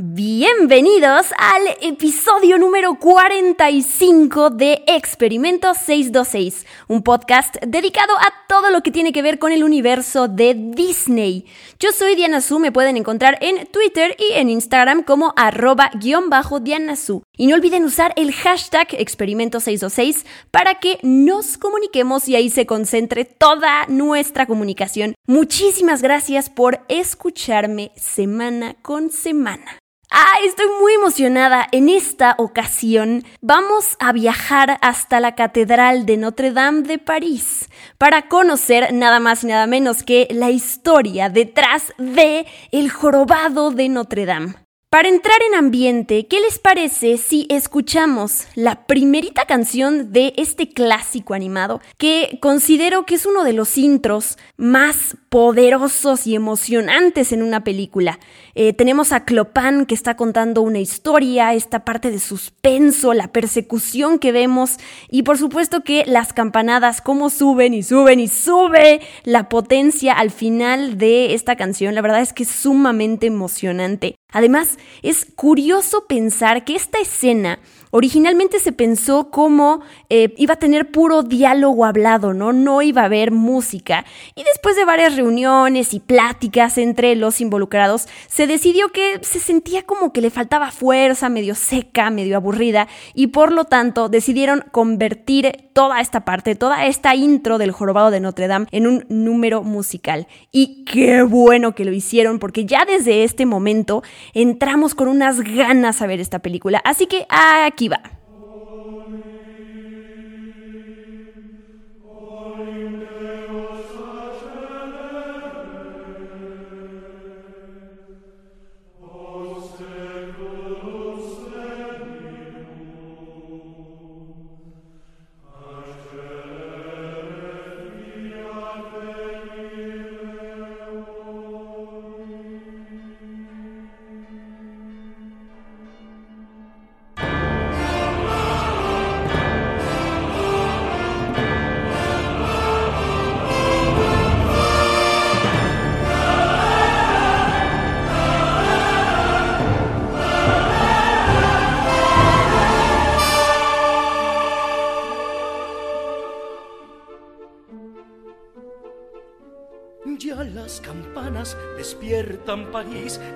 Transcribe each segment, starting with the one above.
Bienvenidos al episodio número 45 de Experimento 626, un podcast dedicado a todo lo que tiene que ver con el universo de Disney. Yo soy Diana Su, me pueden encontrar en Twitter y en Instagram como arroba guion bajo Diana Su. Y no olviden usar el hashtag Experimento 626 para que nos comuniquemos y ahí se concentre toda nuestra comunicación. Muchísimas gracias por escucharme semana con semana. Ah, estoy muy emocionada. En esta ocasión vamos a viajar hasta la Catedral de Notre Dame de París para conocer nada más y nada menos que la historia detrás de el jorobado de Notre Dame. Para entrar en ambiente, ¿qué les parece si escuchamos la primerita canción de este clásico animado que considero que es uno de los intros más poderosos y emocionantes en una película? Eh, tenemos a Clopan que está contando una historia, esta parte de suspenso, la persecución que vemos y por supuesto que las campanadas, cómo suben y suben y sube la potencia al final de esta canción, la verdad es que es sumamente emocionante. Además, es curioso pensar que esta escena originalmente se pensó como eh, iba a tener puro diálogo hablado, ¿no? No iba a haber música. Y después de varias reuniones y pláticas entre los involucrados, se decidió que se sentía como que le faltaba fuerza, medio seca, medio aburrida, y por lo tanto decidieron convertir toda esta parte, toda esta intro del jorobado de Notre Dame en un número musical. Y qué bueno que lo hicieron, porque ya desde este momento entramos con unas ganas a ver esta película. Así que aquí va.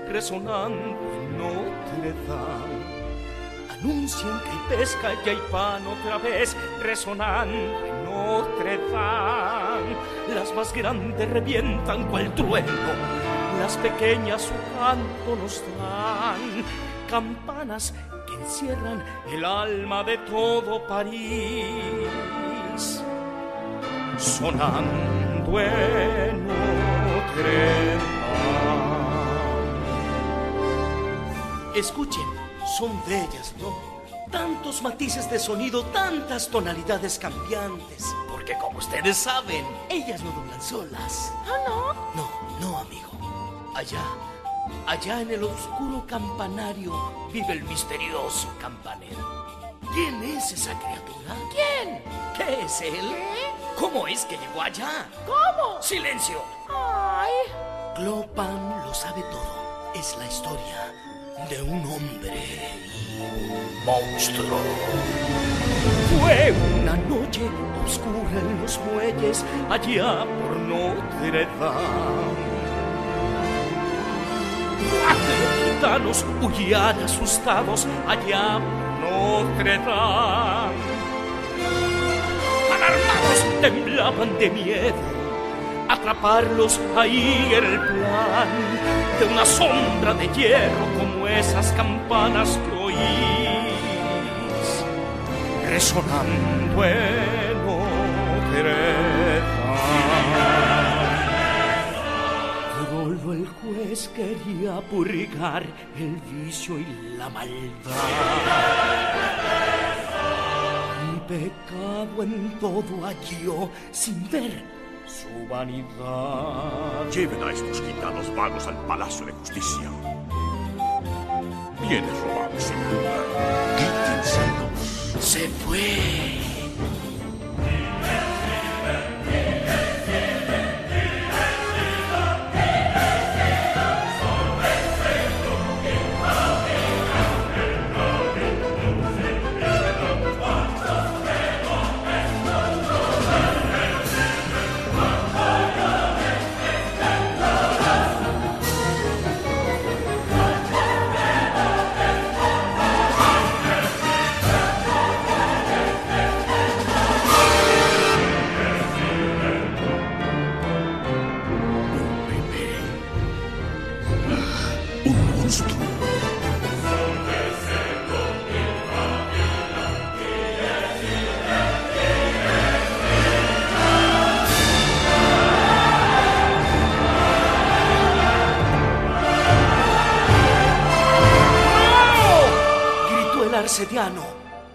Resonando en Notre Dame. Anuncian que hay pesca y hay pan otra vez resonando en Notre Dame. Las más grandes revientan cual trueno, las pequeñas su canto nos dan. Campanas que encierran el alma de todo París. Sonando en Notre Dame. Escuchen, son bellas, ¿no? Tantos matices de sonido, tantas tonalidades cambiantes. Porque como ustedes saben, ellas no doblan solas. ¿Ah, no? No, no, amigo. Allá, allá en el oscuro campanario vive el misterioso campanero. ¿Quién es esa criatura? ¿Quién? ¿Qué es él? ¿Qué? ¿Cómo es que llegó allá? ¿Cómo? ¡Silencio! Ay. Clopan lo sabe todo. Es la historia de un hombre y monstruo. Fue una noche oscura en los muelles allá por Notre Dame. Gitanos huían asustados allá por Notre Dame. Alarmados temblaban de miedo. Atraparlos ahí era el plan de una sombra de hierro como esas campanas que oís resonando en. Pero Pero el juez quería purgar el vicio y la maldad. Y pecado en todo halló sin ver su vanidad. Lleven a estos gitanos vagos al Palacio de Justicia. Bienes robados, sin duda. Quítenselos. Se fue. Arcediano.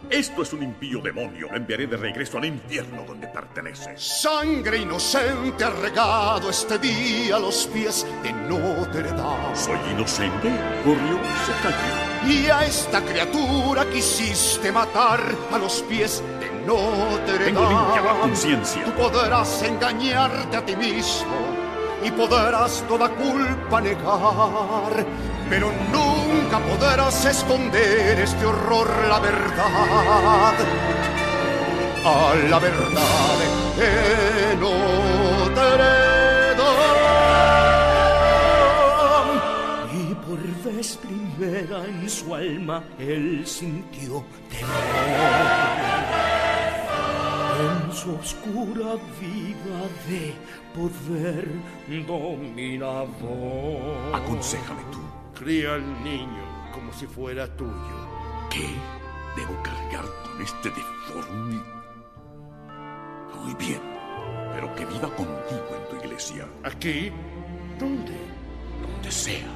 Esto es un impío demonio. Lo enviaré de regreso al infierno donde pertenece. Sangre inocente ha regado este día a los pies de Notre Dame. Soy inocente. Corrió, se cayó. Y a esta criatura quisiste matar a los pies de Notre Tengo limpia la Dame. conciencia. Tú podrás engañarte a ti mismo y podrás toda culpa negar, pero nunca podrás esconder este horror, la verdad. A la verdad de Notre Dame. Y por vez primera en su alma él sintió temor. En su oscura vida de poder dominador. Aconséjame tú. Cría al niño como si fuera tuyo. ¿Qué? ¿Debo cargar con este deforme? Muy bien, pero que viva contigo en tu iglesia, ¿Aquí? ¿Dónde? donde sea.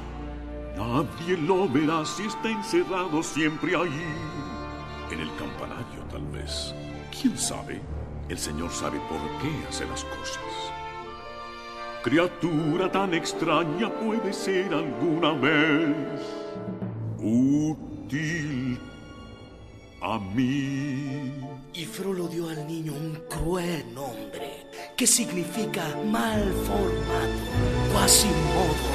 Nadie lo verá si está encerrado siempre ahí. En el campanario, tal vez. ¿Quién sabe? El Señor sabe por qué hace las cosas. Criatura tan extraña puede ser alguna vez útil a mí. Y Frollo dio al niño un cruel nombre que significa mal formado, Quasimodo.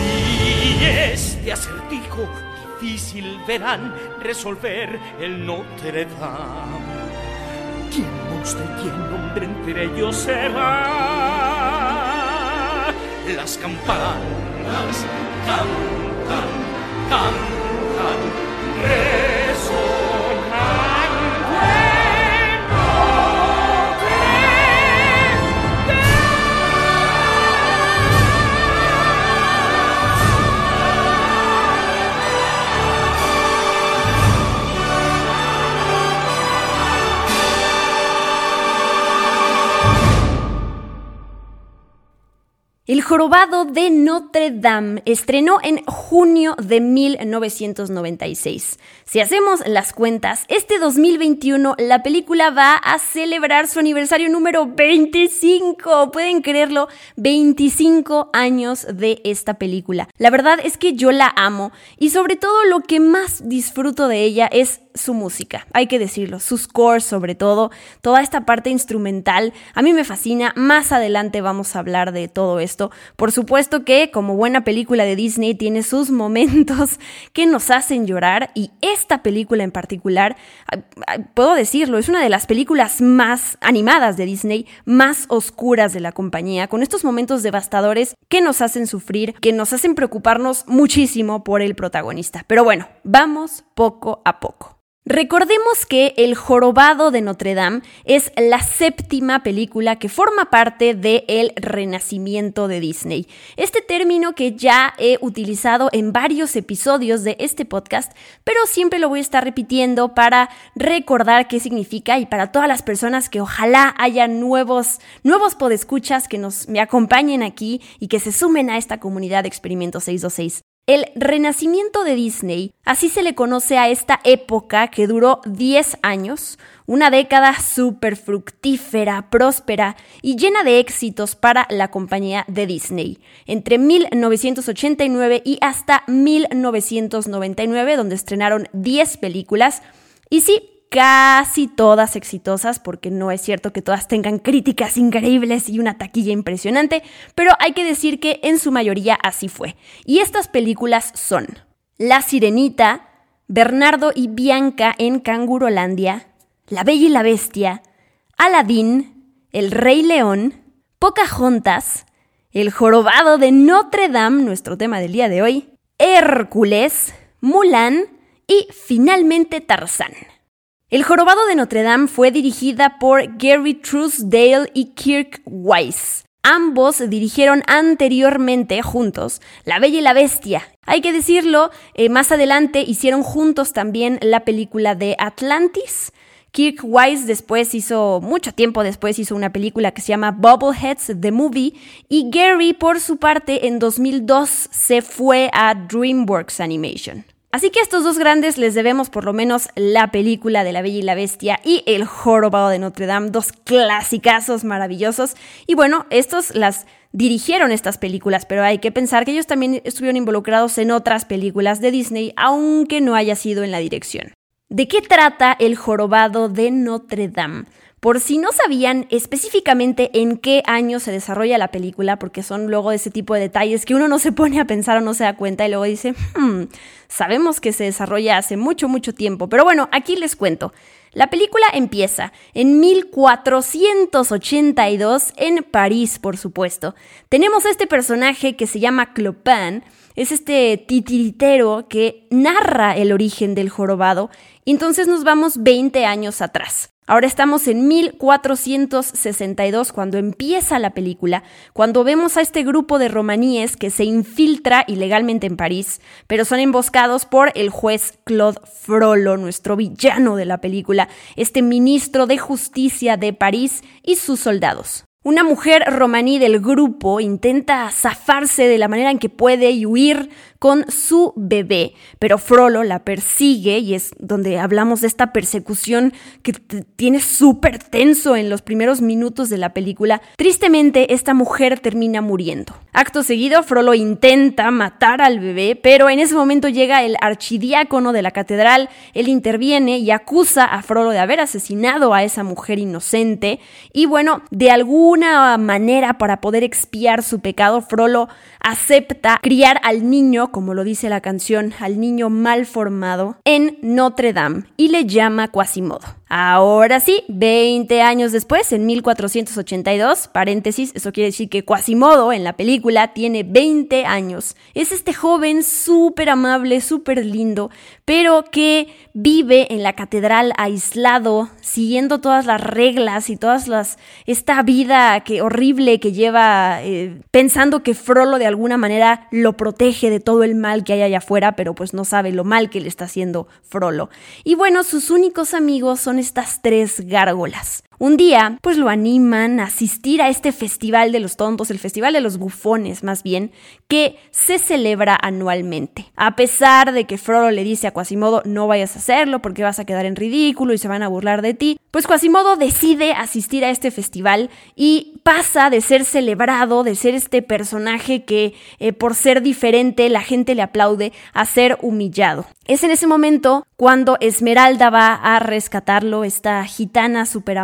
Y este acertijo difícil verán resolver el Notre Dame. ¿Quién monstruo y quién hombre entre ellos será? Las campanas cantan, cantan, resonando jorobado de Notre Dame estrenó en junio de 1996. Si hacemos las cuentas, este 2021 la película va a celebrar su aniversario número 25. ¿Pueden creerlo? 25 años de esta película. La verdad es que yo la amo y sobre todo lo que más disfruto de ella es su música, hay que decirlo, sus scores sobre todo, toda esta parte instrumental, a mí me fascina, más adelante vamos a hablar de todo esto. Por supuesto que como buena película de Disney tiene sus momentos que nos hacen llorar y esta película en particular, puedo decirlo, es una de las películas más animadas de Disney, más oscuras de la compañía, con estos momentos devastadores que nos hacen sufrir, que nos hacen preocuparnos muchísimo por el protagonista. Pero bueno, vamos poco a poco. Recordemos que El Jorobado de Notre Dame es la séptima película que forma parte del el renacimiento de Disney. Este término que ya he utilizado en varios episodios de este podcast, pero siempre lo voy a estar repitiendo para recordar qué significa y para todas las personas que ojalá haya nuevos, nuevos podescuchas que nos me acompañen aquí y que se sumen a esta comunidad de Experimento 626. El renacimiento de Disney, así se le conoce a esta época que duró 10 años, una década súper fructífera, próspera y llena de éxitos para la compañía de Disney, entre 1989 y hasta 1999, donde estrenaron 10 películas. Y sí, casi todas exitosas, porque no es cierto que todas tengan críticas increíbles y una taquilla impresionante, pero hay que decir que en su mayoría así fue. Y estas películas son La Sirenita, Bernardo y Bianca en Cangurolandia, La Bella y la Bestia, Aladín, El Rey León, Pocahontas, El Jorobado de Notre Dame, nuestro tema del día de hoy, Hércules, Mulan y finalmente Tarzán. El Jorobado de Notre Dame fue dirigida por Gary Truesdale y Kirk Wise. Ambos dirigieron anteriormente juntos La Bella y la Bestia. Hay que decirlo, eh, más adelante hicieron juntos también la película de Atlantis. Kirk Wise después hizo, mucho tiempo después hizo una película que se llama Bubbleheads, The Movie, y Gary por su parte en 2002 se fue a DreamWorks Animation. Así que a estos dos grandes les debemos por lo menos la película de La Bella y la Bestia y El Jorobado de Notre Dame, dos clasicazos maravillosos. Y bueno, estos las dirigieron estas películas, pero hay que pensar que ellos también estuvieron involucrados en otras películas de Disney, aunque no haya sido en la dirección. ¿De qué trata El Jorobado de Notre Dame? Por si no sabían específicamente en qué año se desarrolla la película, porque son luego ese tipo de detalles que uno no se pone a pensar o no se da cuenta y luego dice, hmm, sabemos que se desarrolla hace mucho, mucho tiempo. Pero bueno, aquí les cuento. La película empieza en 1482 en París, por supuesto. Tenemos este personaje que se llama Clopin, es este titiritero que narra el origen del jorobado, y entonces nos vamos 20 años atrás. Ahora estamos en 1462 cuando empieza la película, cuando vemos a este grupo de romaníes que se infiltra ilegalmente en París, pero son emboscados por el juez Claude Frollo, nuestro villano de la película, este ministro de justicia de París y sus soldados. Una mujer romaní del grupo intenta zafarse de la manera en que puede y huir con su bebé, pero Frollo la persigue y es donde hablamos de esta persecución que tiene súper tenso en los primeros minutos de la película. Tristemente, esta mujer termina muriendo. Acto seguido, Frollo intenta matar al bebé, pero en ese momento llega el archidiácono de la catedral, él interviene y acusa a Frollo de haber asesinado a esa mujer inocente y bueno, de alguna manera para poder expiar su pecado, Frollo acepta criar al niño, como lo dice la canción, al niño mal formado, en Notre Dame y le llama Quasimodo. Ahora sí, 20 años después, en 1482, paréntesis, eso quiere decir que Quasimodo en la película tiene 20 años. Es este joven súper amable, súper lindo, pero que vive en la catedral aislado, siguiendo todas las reglas y todas las esta vida que horrible que lleva eh, pensando que Frollo de alguna manera lo protege de todo el mal que hay allá afuera, pero pues no sabe lo mal que le está haciendo Frollo. Y bueno, sus únicos amigos son estas tres gárgolas. Un día, pues lo animan a asistir a este festival de los tontos, el festival de los bufones más bien, que se celebra anualmente. A pesar de que Frollo le dice a Quasimodo no vayas a hacerlo porque vas a quedar en ridículo y se van a burlar de ti, pues Quasimodo decide asistir a este festival y pasa de ser celebrado, de ser este personaje que eh, por ser diferente la gente le aplaude, a ser humillado. Es en ese momento cuando Esmeralda va a rescatarlo, esta gitana súper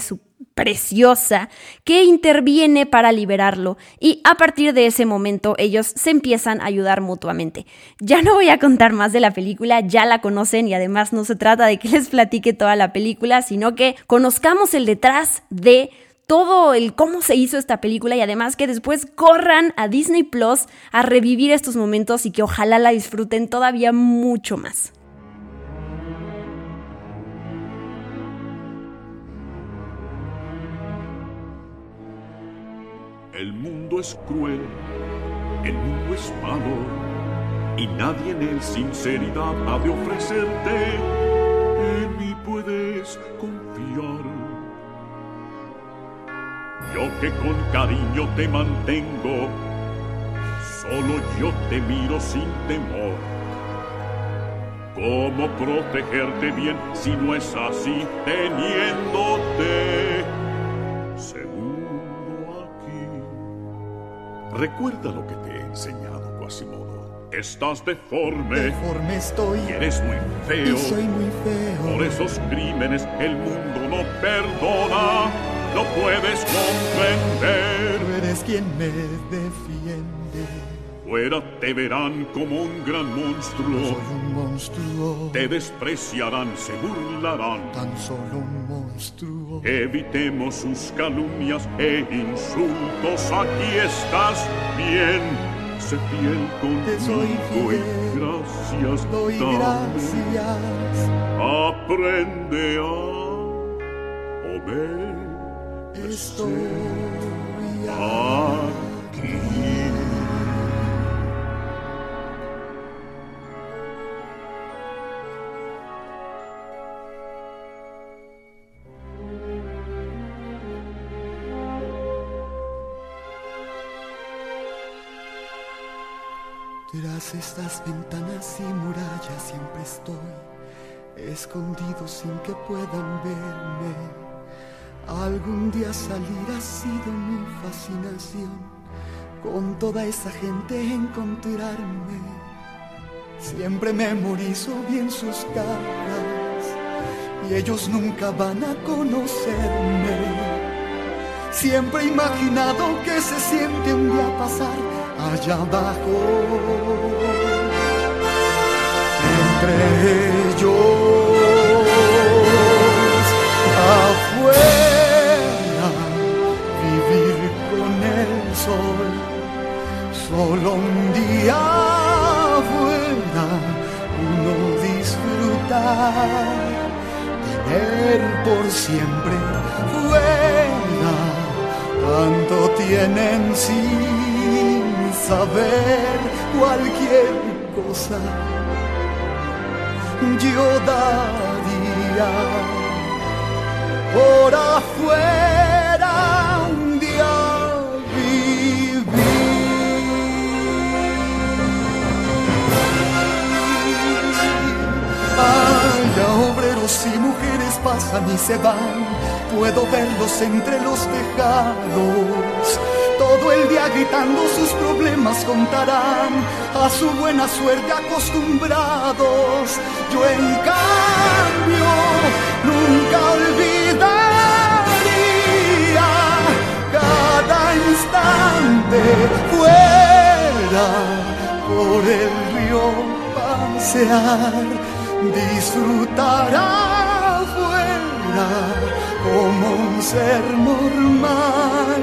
su preciosa que interviene para liberarlo y a partir de ese momento ellos se empiezan a ayudar mutuamente. Ya no voy a contar más de la película, ya la conocen y además no se trata de que les platique toda la película, sino que conozcamos el detrás de todo el cómo se hizo esta película y además que después corran a Disney Plus a revivir estos momentos y que ojalá la disfruten todavía mucho más. El mundo es cruel, el mundo es malo, y nadie en él sinceridad ha de ofrecerte. En mí puedes confiar. Yo que con cariño te mantengo, solo yo te miro sin temor. ¿Cómo protegerte bien si no es así teniéndote Recuerda lo que te he enseñado, Quasimodo. Estás deforme. Deforme estoy. Y eres muy feo. Y soy muy feo. Por esos crímenes el mundo no perdona. No puedes comprender. Tú eres quien me defiende. Fuera te verán como un gran monstruo. Soy un monstruo. Te despreciarán, se burlarán. Tan solo un monstruo. Evitemos sus calumnias e insultos. Aquí estás bien. Sé fiel Te soy conmigo fiel. y gracias Doy dame. gracias. Aprende a Estoy aquí. Tras estas ventanas y murallas siempre estoy escondido sin que puedan verme. Algún día salir ha sido mi fascinación, con toda esa gente encontrarme. Siempre memorizo bien sus caras y ellos nunca van a conocerme. Siempre he imaginado que se siente un día pasar allá abajo. Entre ellos, afuera, vivir con el sol. Solo un día afuera, uno disfrutar, tener por siempre fuera tanto tienen sin saber cualquier cosa. Yo daría por afuera un día vivir. Vaya obreros y mujeres pasan y se van, puedo verlos entre los tejados. El día gritando sus problemas contarán a su buena suerte acostumbrados. Yo en cambio nunca olvidaría cada instante fuera por el río pasear, disfrutar afuera como un ser normal,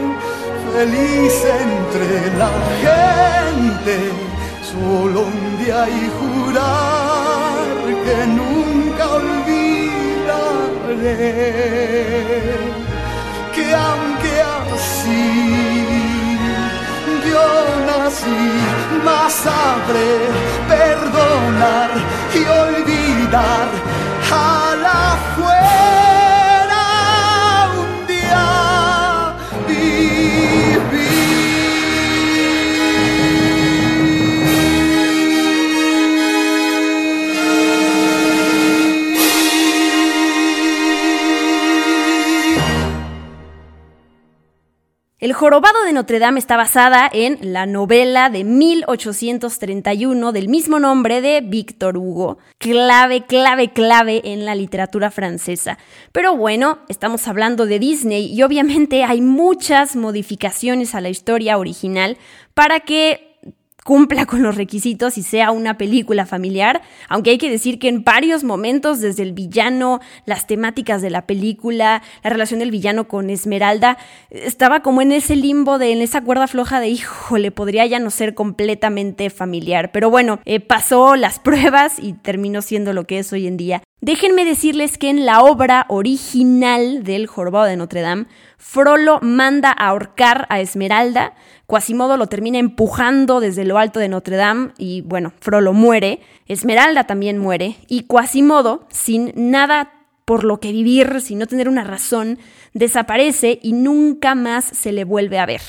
feliz entre la gente, solo un día y jurar que nunca olvidaré que aunque así yo nací, más sabré perdonar y olvidar a la fuera El jorobado de Notre Dame está basada en la novela de 1831 del mismo nombre de Víctor Hugo. Clave, clave, clave en la literatura francesa. Pero bueno, estamos hablando de Disney y obviamente hay muchas modificaciones a la historia original para que cumpla con los requisitos y sea una película familiar, aunque hay que decir que en varios momentos, desde el villano, las temáticas de la película, la relación del villano con Esmeralda, estaba como en ese limbo de, en esa cuerda floja de, híjole, podría ya no ser completamente familiar. Pero bueno, eh, pasó las pruebas y terminó siendo lo que es hoy en día. Déjenme decirles que en la obra original del Jorobado de Notre Dame, Frollo manda a ahorcar a Esmeralda, Quasimodo lo termina empujando desde lo alto de Notre Dame y bueno, Frollo muere, Esmeralda también muere. Y Quasimodo, sin nada por lo que vivir, sin no tener una razón, desaparece y nunca más se le vuelve a ver.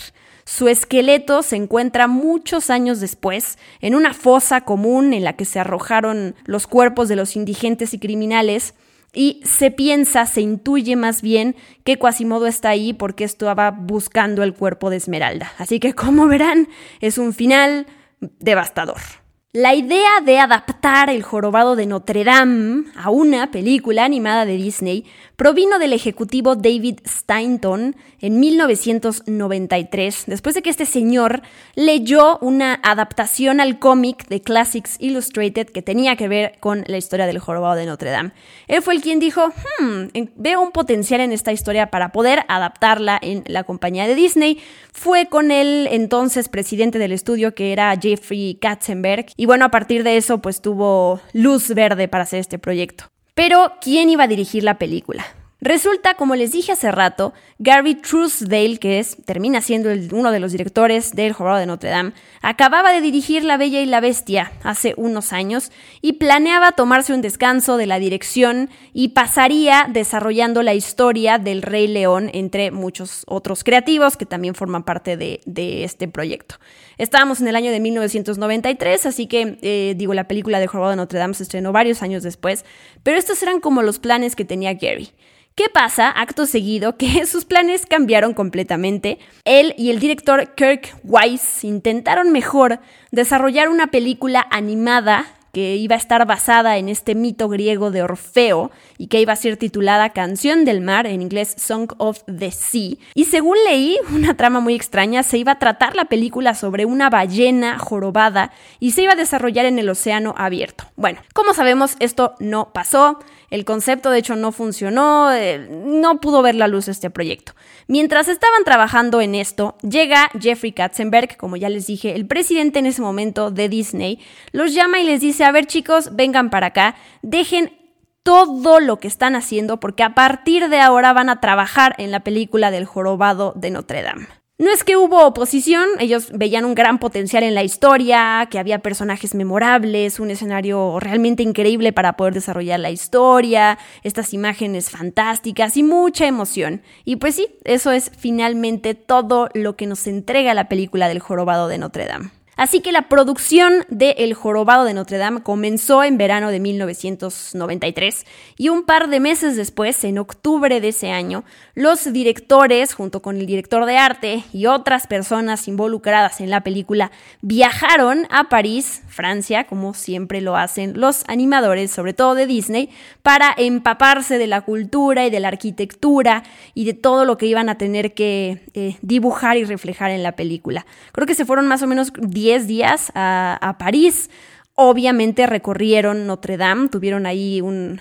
Su esqueleto se encuentra muchos años después en una fosa común en la que se arrojaron los cuerpos de los indigentes y criminales y se piensa, se intuye más bien que Quasimodo está ahí porque estaba buscando el cuerpo de Esmeralda. Así que como verán, es un final devastador. La idea de adaptar El jorobado de Notre Dame a una película animada de Disney provino del ejecutivo David Stainton en 1993, después de que este señor leyó una adaptación al cómic de Classics Illustrated que tenía que ver con la historia del jorobado de Notre Dame. Él fue el quien dijo, hmm, veo un potencial en esta historia para poder adaptarla en la compañía de Disney. Fue con el entonces presidente del estudio que era Jeffrey Katzenberg y bueno, a partir de eso pues tuvo luz verde para hacer este proyecto. Pero, ¿quién iba a dirigir la película? Resulta, como les dije hace rato, Gary Truesdale, que es, termina siendo uno de los directores del Jorobado de Notre Dame, acababa de dirigir La Bella y la Bestia hace unos años y planeaba tomarse un descanso de la dirección y pasaría desarrollando la historia del Rey León entre muchos otros creativos que también forman parte de, este proyecto. Estábamos en el año de 1993, así que, eh, digo, la película de Jorobado de Notre Dame se estrenó varios años después, pero estos eran como los planes que tenía Gary. ¿Qué pasa acto seguido? Que sus planes cambiaron completamente. Él y el director Kirk Weiss intentaron mejor desarrollar una película animada que iba a estar basada en este mito griego de Orfeo y que iba a ser titulada Canción del Mar, en inglés Song of the Sea. Y según leí, una trama muy extraña, se iba a tratar la película sobre una ballena jorobada y se iba a desarrollar en el océano abierto. Bueno, como sabemos, esto no pasó. El concepto de hecho no funcionó, eh, no pudo ver la luz este proyecto. Mientras estaban trabajando en esto, llega Jeffrey Katzenberg, como ya les dije, el presidente en ese momento de Disney, los llama y les dice, a ver chicos, vengan para acá, dejen todo lo que están haciendo porque a partir de ahora van a trabajar en la película del jorobado de Notre Dame. No es que hubo oposición, ellos veían un gran potencial en la historia, que había personajes memorables, un escenario realmente increíble para poder desarrollar la historia, estas imágenes fantásticas y mucha emoción. Y pues sí, eso es finalmente todo lo que nos entrega la película del jorobado de Notre Dame. Así que la producción de El Jorobado de Notre Dame comenzó en verano de 1993 y un par de meses después, en octubre de ese año, los directores, junto con el director de arte y otras personas involucradas en la película, viajaron a París, Francia, como siempre lo hacen los animadores, sobre todo de Disney, para empaparse de la cultura y de la arquitectura y de todo lo que iban a tener que eh, dibujar y reflejar en la película. Creo que se fueron más o menos 10 días a, París. Obviamente recorrieron Notre Dame, tuvieron ahí un,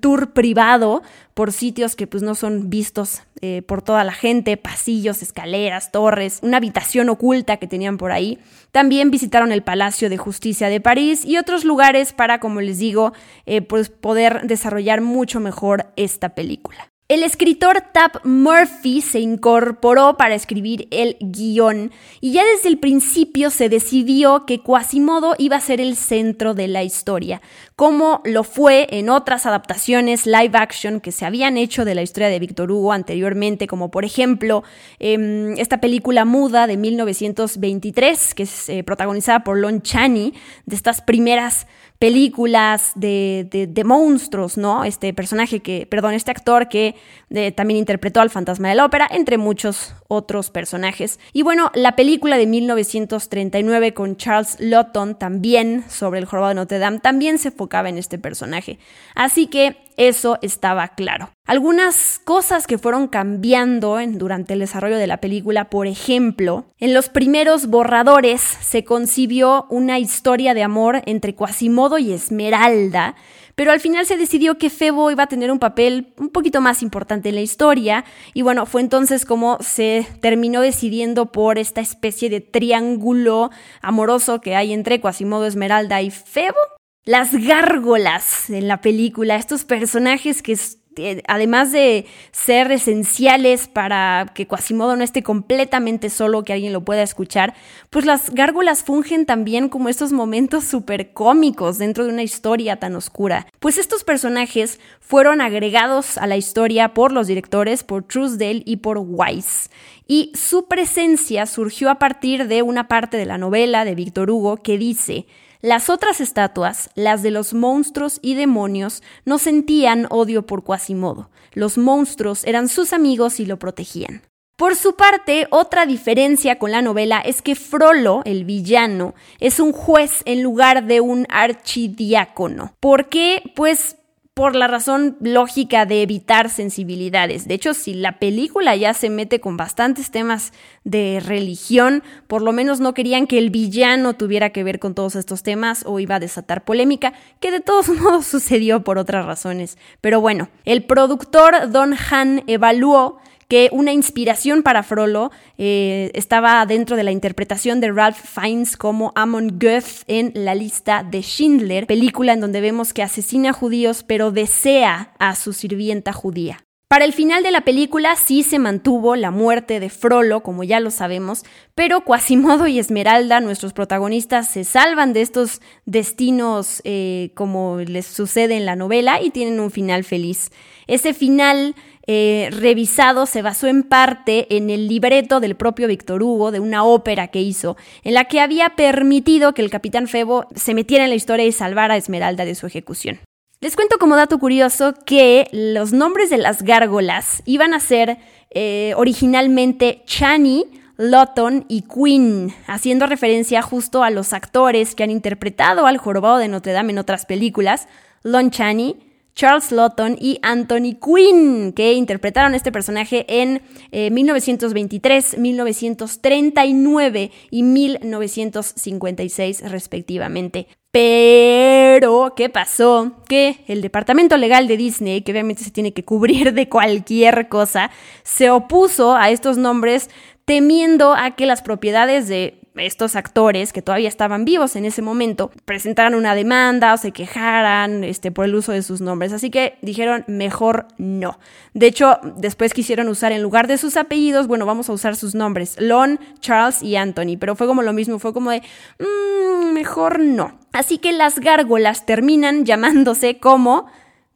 tour privado por sitios que pues no son vistos eh, por toda la gente, pasillos, escaleras, torres, una habitación oculta que tenían por ahí. También visitaron el Palacio de Justicia de París y otros lugares para, como les digo, eh, pues poder desarrollar mucho mejor esta película. El escritor Tap Murphy se incorporó para escribir el guion y ya desde el principio se decidió que Quasimodo iba a ser el centro de la historia, como lo fue en otras adaptaciones live action que se habían hecho de la historia de Victor Hugo anteriormente, como por ejemplo em, esta película muda de 1923 que es eh, protagonizada por Lon Chaney, de estas primeras películas de, de, monstruos, ¿no? Este personaje que, perdón, este actor que eh, también interpretó al fantasma de la ópera, entre muchos otros personajes. Y bueno, la película de 1939 con Charles Lawton, también sobre el jorobado de Notre Dame, también se enfocaba en este personaje. Así que eso estaba claro. Algunas cosas que fueron cambiando durante el desarrollo de la película, por ejemplo, en los primeros borradores se concibió una historia de amor entre Quasimodo y Esmeralda, pero al final se decidió que Febo iba a tener un papel un poquito más importante en la historia y bueno, fue entonces como se terminó decidiendo por esta especie de triángulo amoroso que hay entre Quasimodo, Esmeralda y Febo. Las gárgolas en la película, estos personajes que eh, además de ser esenciales para que Quasimodo no esté completamente solo, que alguien lo pueda escuchar, pues las gárgolas fungen también como estos momentos súper cómicos dentro de una historia tan oscura. Pues estos personajes fueron agregados a la historia por los directores, por Truesdale y por Weiss. Y su presencia surgió a partir de una parte de la novela de Víctor Hugo que dice, las otras estatuas, las de los monstruos y demonios, no sentían odio por Quasimodo. Los monstruos eran sus amigos y lo protegían. Por su parte, otra diferencia con la novela es que Frollo, el villano, es un juez en lugar de un archidiácono. ¿Por qué? Pues por la razón lógica de evitar sensibilidades. De hecho, si la película ya se mete con bastantes temas de religión, por lo menos no querían que el villano tuviera que ver con todos estos temas o iba a desatar polémica, que de todos modos sucedió por otras razones. Pero bueno, el productor Don Han evaluó que una inspiración para Frollo eh, estaba dentro de la interpretación de Ralph Fiennes como Amon Goeth en La lista de Schindler, película en donde vemos que asesina judíos pero desea a su sirvienta judía. Para el final de la película sí se mantuvo la muerte de Frollo, como ya lo sabemos, pero Quasimodo y Esmeralda, nuestros protagonistas, se salvan de estos destinos eh, como les sucede en la novela y tienen un final feliz. Ese final eh, revisado se basó en parte en el libreto del propio Víctor Hugo, de una ópera que hizo, en la que había permitido que el capitán Febo se metiera en la historia y salvara a Esmeralda de su ejecución. Les cuento como dato curioso que los nombres de las gárgolas iban a ser eh, originalmente Chani, Lawton y Quinn, haciendo referencia justo a los actores que han interpretado al jorobado de Notre Dame en otras películas, Lon Chaney, Charles Lawton y Anthony Quinn, que interpretaron este personaje en 1923, eh, 1939 y 1956 respectivamente. Pero, ¿qué pasó? Que el departamento legal de Disney, que obviamente se tiene que cubrir de cualquier cosa, se opuso a estos nombres temiendo a que las propiedades de estos actores que todavía estaban vivos en ese momento presentaran una demanda o se quejaran este, por el uso de sus nombres. Así que dijeron, mejor no. De hecho, después quisieron usar en lugar de sus apellidos, bueno, vamos a usar sus nombres, Lon, Charles y Anthony, pero fue como lo mismo, fue como de, mmm, mejor no. Así que las gárgolas terminan llamándose como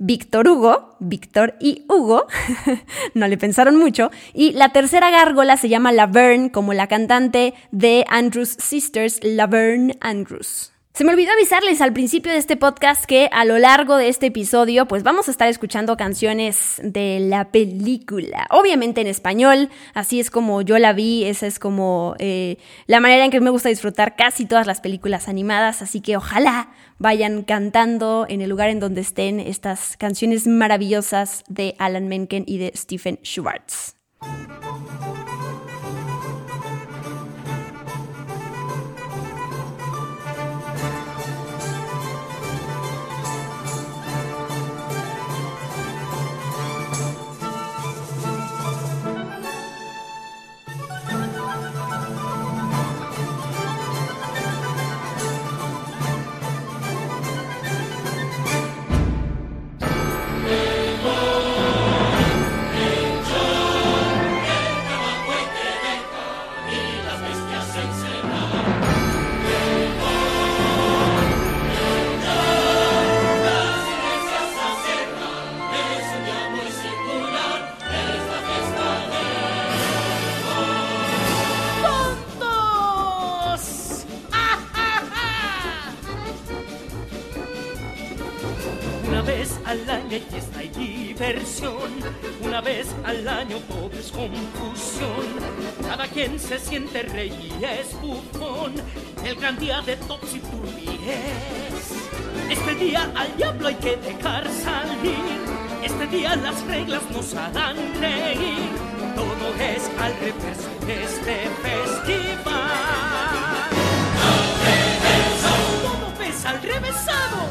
Víctor Hugo, Víctor y Hugo, no le pensaron mucho, y la tercera gárgola se llama Laverne, como la cantante de Andrews Sisters, Laverne Andrews. Se me olvidó avisarles al principio de este podcast que a lo largo de este episodio pues vamos a estar escuchando canciones de la película, obviamente en español, así es como yo la vi, esa es como eh, la manera en que me gusta disfrutar casi todas las películas animadas, así que ojalá vayan cantando en el lugar en donde estén estas canciones maravillosas de Alan Menken y de Stephen Schwartz. Una vez al año todo es confusión. Cada quien se siente rey y es bufón. El gran día de Topsy Turvy es. Este día al diablo hay que dejar salir. Este día las reglas nos harán reír. Todo es al reverso de este festival. Todo ves al revésado.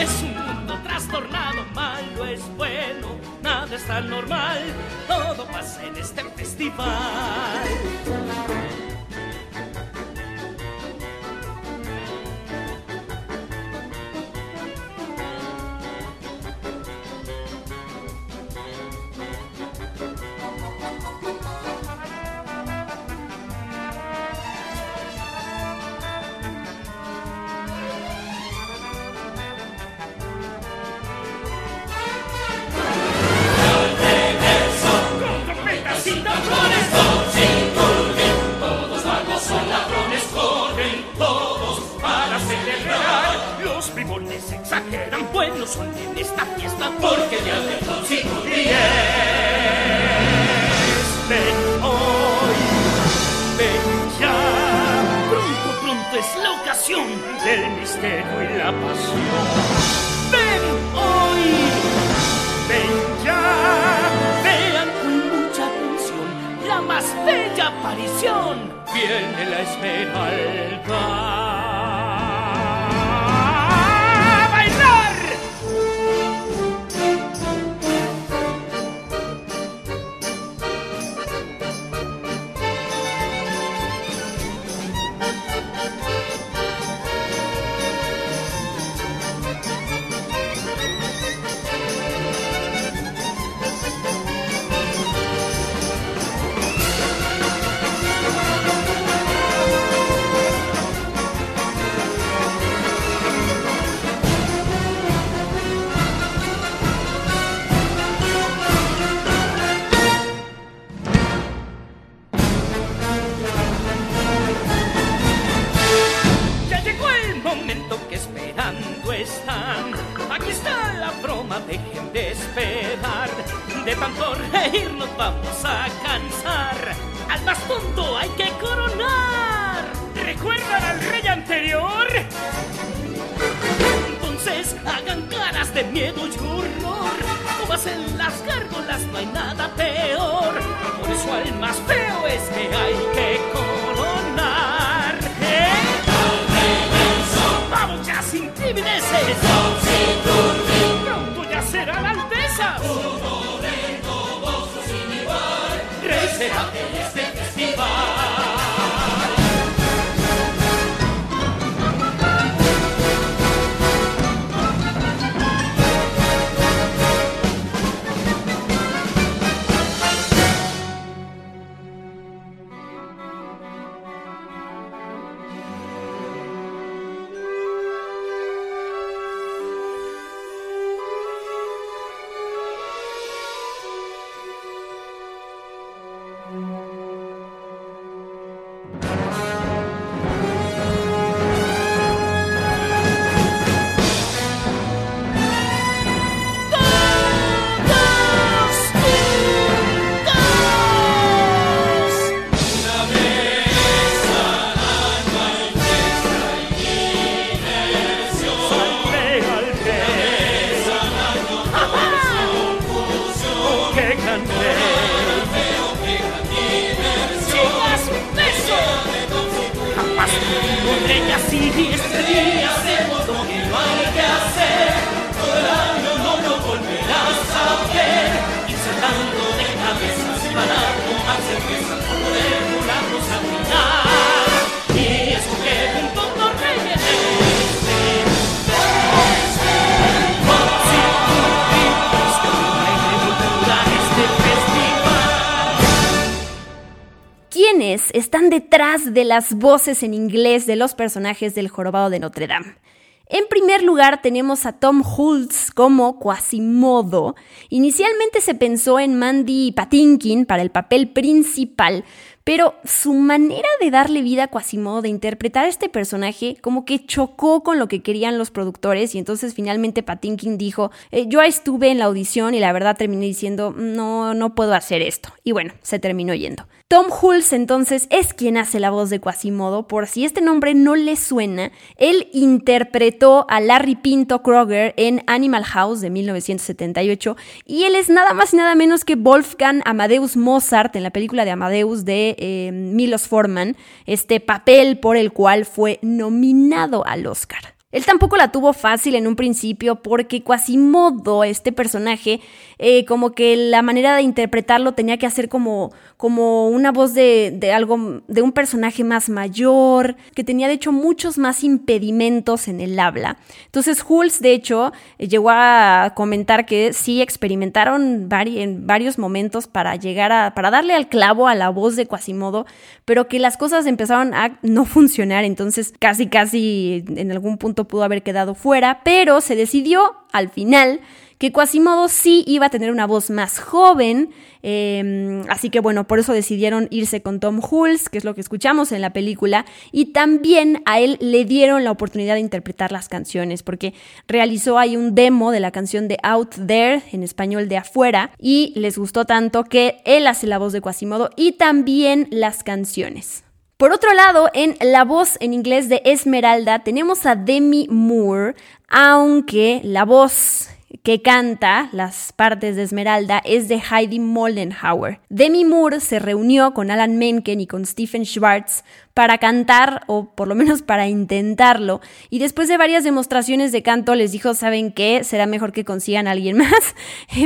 Es un normal, todo pasa en este festival. Son en esta fiesta porque ya de consigo ríes. Ven hoy, ven ya, pronto, pronto es la ocasión del misterio y la pasión. Ven hoy, ven ya, vean con mucha atención la más bella aparición. Viene la esmeralda. De miedo y horror. Como hacen las gárgolas, no hay nada peor. Por eso al más feo es que hay que coronar. ¿Eh? ¡Vamos ya sin timideces! ¡Pronto ya será la alteza! ¡Rey será en este festival! De las voces en inglés de los personajes del Jorobado de Notre Dame? En primer lugar tenemos a Tom Hulce como Quasimodo. Inicialmente se pensó en Mandy Patinkin para el papel principal, pero su manera de darle vida a Quasimodo, de interpretar a este personaje, como que chocó con lo que querían los productores y entonces finalmente Patinkin dijo, "Eh, yo estuve en la audición y la verdad terminé diciendo, no, no puedo hacer esto. Y bueno, se terminó yendo. Tom Hulce entonces es quien hace la voz de Quasimodo, por si este nombre no le suena, él interpretó a Larry Pinto Kroger en Animal House de 1978 y él es nada más y nada menos que Wolfgang Amadeus Mozart en la película de Amadeus de eh, Milos Forman, este papel por el cual fue nominado al Oscar. Él tampoco la tuvo fácil en un principio porque Quasimodo, este personaje, eh, como que la manera de interpretarlo tenía que hacer como, como una voz de, de algo, de un personaje más mayor, que tenía de hecho muchos más impedimentos en el habla. Entonces Hulse, de hecho, eh, llegó a comentar que sí experimentaron en varios momentos para llegar a, para darle al clavo a la voz de Quasimodo, pero que las cosas empezaron a no funcionar, entonces casi casi en algún punto pudo haber quedado fuera, pero se decidió al final que Quasimodo sí iba a tener una voz más joven, em, así que bueno, por eso decidieron irse con Tom Hulce, que es lo que escuchamos en la película, y también a él le dieron la oportunidad de interpretar las canciones, porque realizó ahí un demo de la canción de Out There, en español de afuera, y les gustó tanto que él hace la voz de Quasimodo y también las canciones. Por otro lado, en la voz en inglés de Esmeralda tenemos a Demi Moore, aunque la voz que canta las partes de Esmeralda es de Heidi Moldenhauer. Demi Moore se reunió con Alan Menken y con Stephen Schwartz para cantar, o por lo menos para intentarlo, y después de varias demostraciones de canto les dijo, ¿saben qué? Será mejor que consigan a alguien más,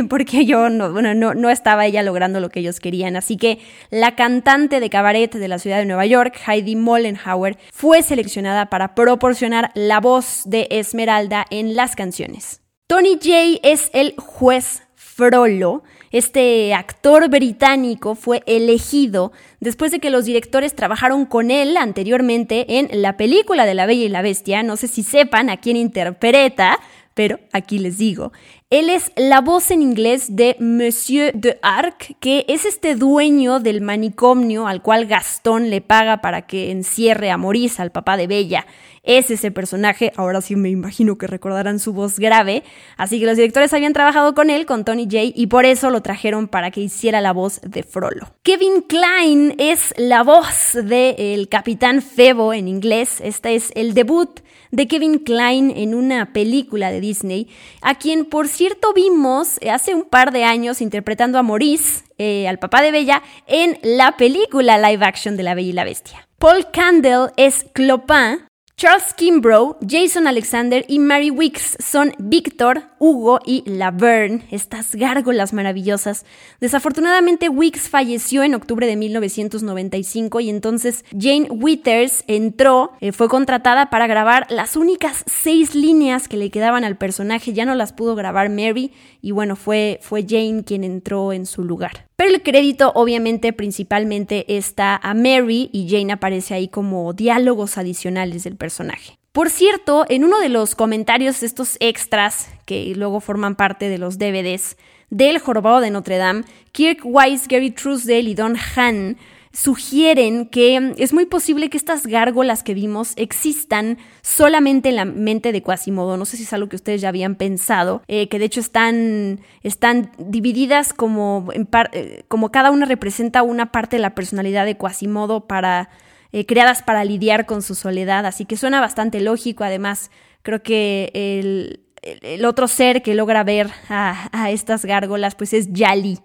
porque yo no, bueno, no, no estaba ella logrando lo que ellos querían. Así que la cantante de cabaret de la ciudad de Nueva York, Heidi Mollenhauer, fue seleccionada para proporcionar la voz de Esmeralda en las canciones. Tony Jay es el juez Frollo. Este actor británico fue elegido después de que los directores trabajaron con él anteriormente en la película de La Bella y la Bestia. No sé si sepan a quién interpreta, pero aquí les digo. Él es la voz en inglés de Monsieur de Arc, que es este dueño del manicomio al cual Gastón le paga para que encierre a Maurice, al papá de Bella. Es ese personaje, ahora sí me imagino que recordarán su voz grave, así que los directores habían trabajado con él, con Tony Jay, y por eso lo trajeron para que hiciera la voz de Frollo. Kevin Klein es la voz del Capitán Febo en inglés, este es el debut de Kevin Klein en una película de Disney, a quien por cierto vimos hace un par de años interpretando a Maurice, eh, al papá de Bella, en la película live action de La Bella y la Bestia. Paul Candle es Clopin, Charles Kimbrough, Jason Alexander y Mary Wicks son Victor, Hugo y Laverne, estas gárgolas maravillosas. Desafortunadamente Wicks falleció en octubre de 1995 y entonces Jane Withers entró, eh, fue contratada para grabar las únicas seis líneas que le quedaban al personaje, ya no las pudo grabar Mary y bueno, fue, fue Jane quien entró en su lugar. Pero el crédito obviamente principalmente está a Mary y Jane aparece ahí como diálogos adicionales del personaje. Por cierto, en uno de los comentarios, estos extras que luego forman parte de los DVDs del Jorobado de Notre Dame, Kirk Wise, Gary Truesdale y Don Han sugieren que es muy posible que estas gárgolas que vimos existan solamente en la mente de Quasimodo. No sé si es algo que ustedes ya habían pensado, eh, que de hecho están, están divididas como, eh, como cada una representa una parte de la personalidad de Quasimodo para, eh, creadas para lidiar con su soledad. Así que suena bastante lógico. Además, creo que el, el otro ser que logra ver a, a estas gárgolas pues es Yali.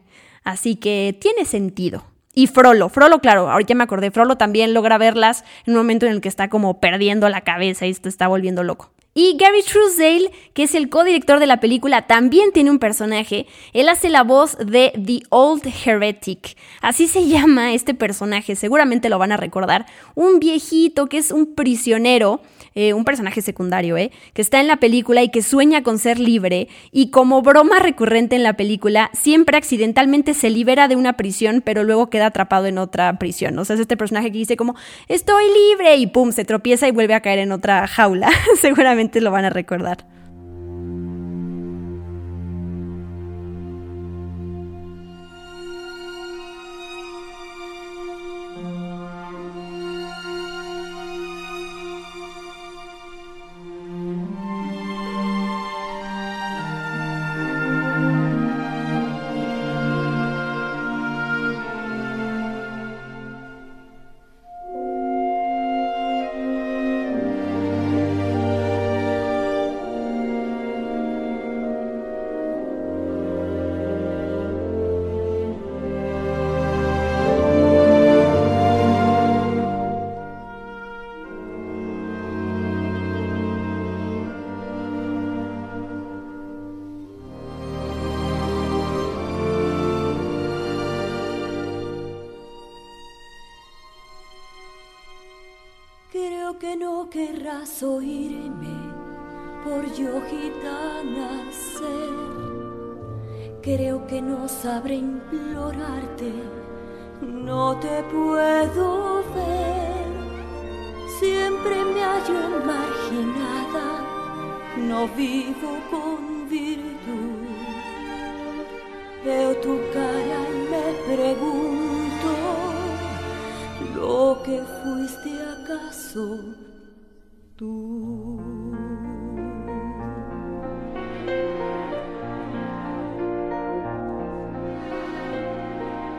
Así que tiene sentido. Y Frollo, Frollo, claro, ahorita me acordé, Frollo también logra verlas en un momento en el que está como perdiendo la cabeza y se está volviendo loco. Y Gary Truesdale, que es el codirector de la película, también tiene un personaje. Él hace la voz de The Old Heretic. Así se llama este personaje, seguramente lo van a recordar. Un viejito que es un prisionero eh, un personaje secundario, ¿eh? que está en la película y que sueña con ser libre y como broma recurrente en la película, siempre accidentalmente se libera de una prisión, pero luego queda atrapado en otra prisión. O sea, es este personaje que dice como, estoy libre y pum, se tropieza y vuelve a caer en otra jaula. Seguramente lo van a recordar. Que no querrás oírme por yo gitana ser. Creo que no sabré implorarte, no te puedo ver. Siempre me hallo marginada, no vivo con virtud. Veo tu cara y me pregunto, ¿lo que fuiste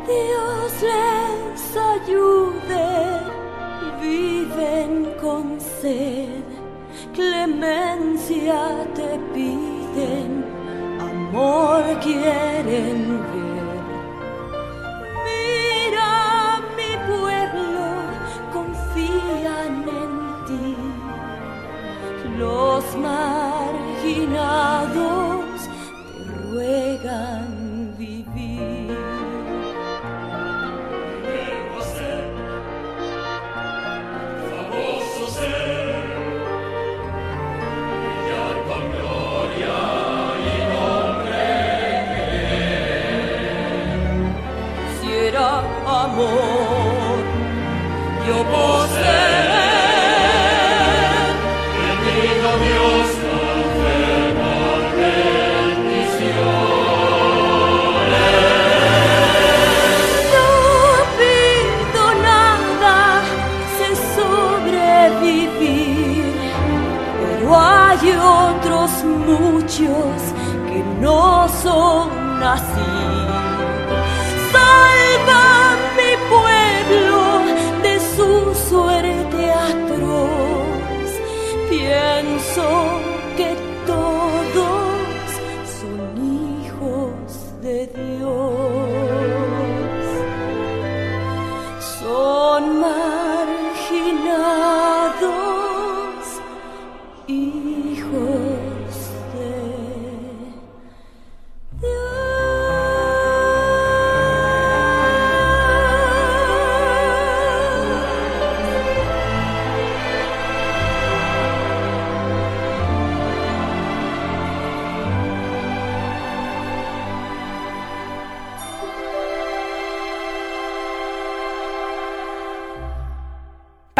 Dios les ayude, viven con sed, clemencia te piden, amor quieren ver. Marginados te ruegan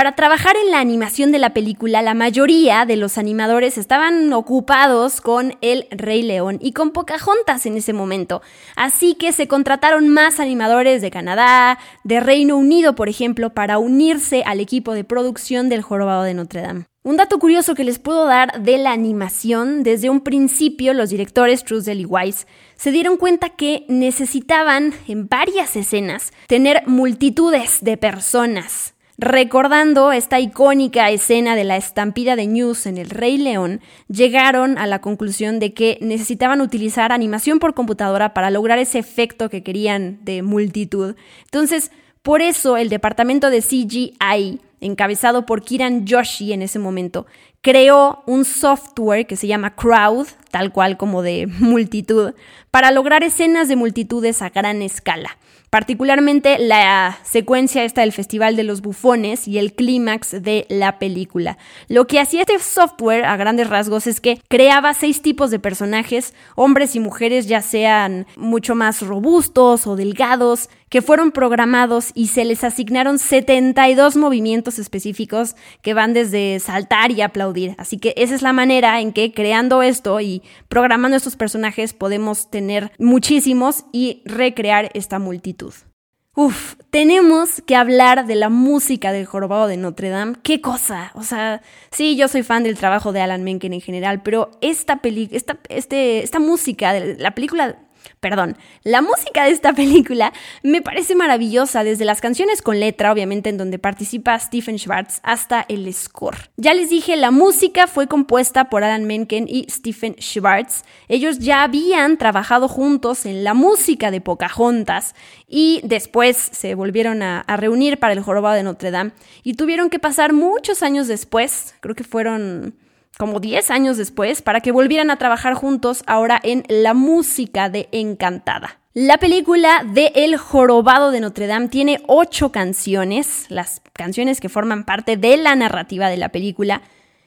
Para trabajar en la animación de la película, la mayoría de los animadores estaban ocupados con El Rey León y con Pocahontas en ese momento. Así que se contrataron más animadores de Canadá, de Reino Unido, por ejemplo, para unirse al equipo de producción del Jorobado de Notre Dame. Un dato curioso que les puedo dar de la animación, desde un principio los directores Trussell y Wise se dieron cuenta que necesitaban en varias escenas tener multitudes de personas. Recordando esta icónica escena de la estampida de News en El Rey León, llegaron a la conclusión de que necesitaban utilizar animación por computadora para lograr ese efecto que querían de multitud. Entonces, por eso el departamento de CGI, encabezado por Kiran Joshi en ese momento, creó un software que se llama Crowd, tal cual como de multitud, para lograr escenas de multitudes a gran escala. Particularmente la secuencia esta del Festival de los Bufones y el clímax de la película. Lo que hacía este software a grandes rasgos es que creaba seis tipos de personajes, hombres y mujeres ya sean mucho más robustos o delgados, que fueron programados y se les asignaron 72 movimientos específicos que van desde saltar y aplaudir. Así que esa es la manera en que creando esto y programando estos personajes podemos tener muchísimos y recrear esta multitud. Uf, tenemos que hablar de la música del jorobado de Notre Dame. ¡Qué cosa! O sea, sí, yo soy fan del trabajo de Alan Menken en general, pero esta, peli esta, este, esta música la película Perdón, la música de esta película me parece maravillosa, desde las canciones con letra, obviamente en donde participa Stephen Schwartz, hasta el score. Ya les dije, la música fue compuesta por Alan Menken y Stephen Schwartz. Ellos ya habían trabajado juntos en la música de Pocahontas y después se volvieron a, a reunir para el Jorobado de Notre Dame y tuvieron que pasar muchos años después, creo que fueron como 10 años después, para que volvieran a trabajar juntos ahora en la música de Encantada. La película de El Jorobado de Notre Dame tiene ocho canciones, las canciones que forman parte de la narrativa de la película.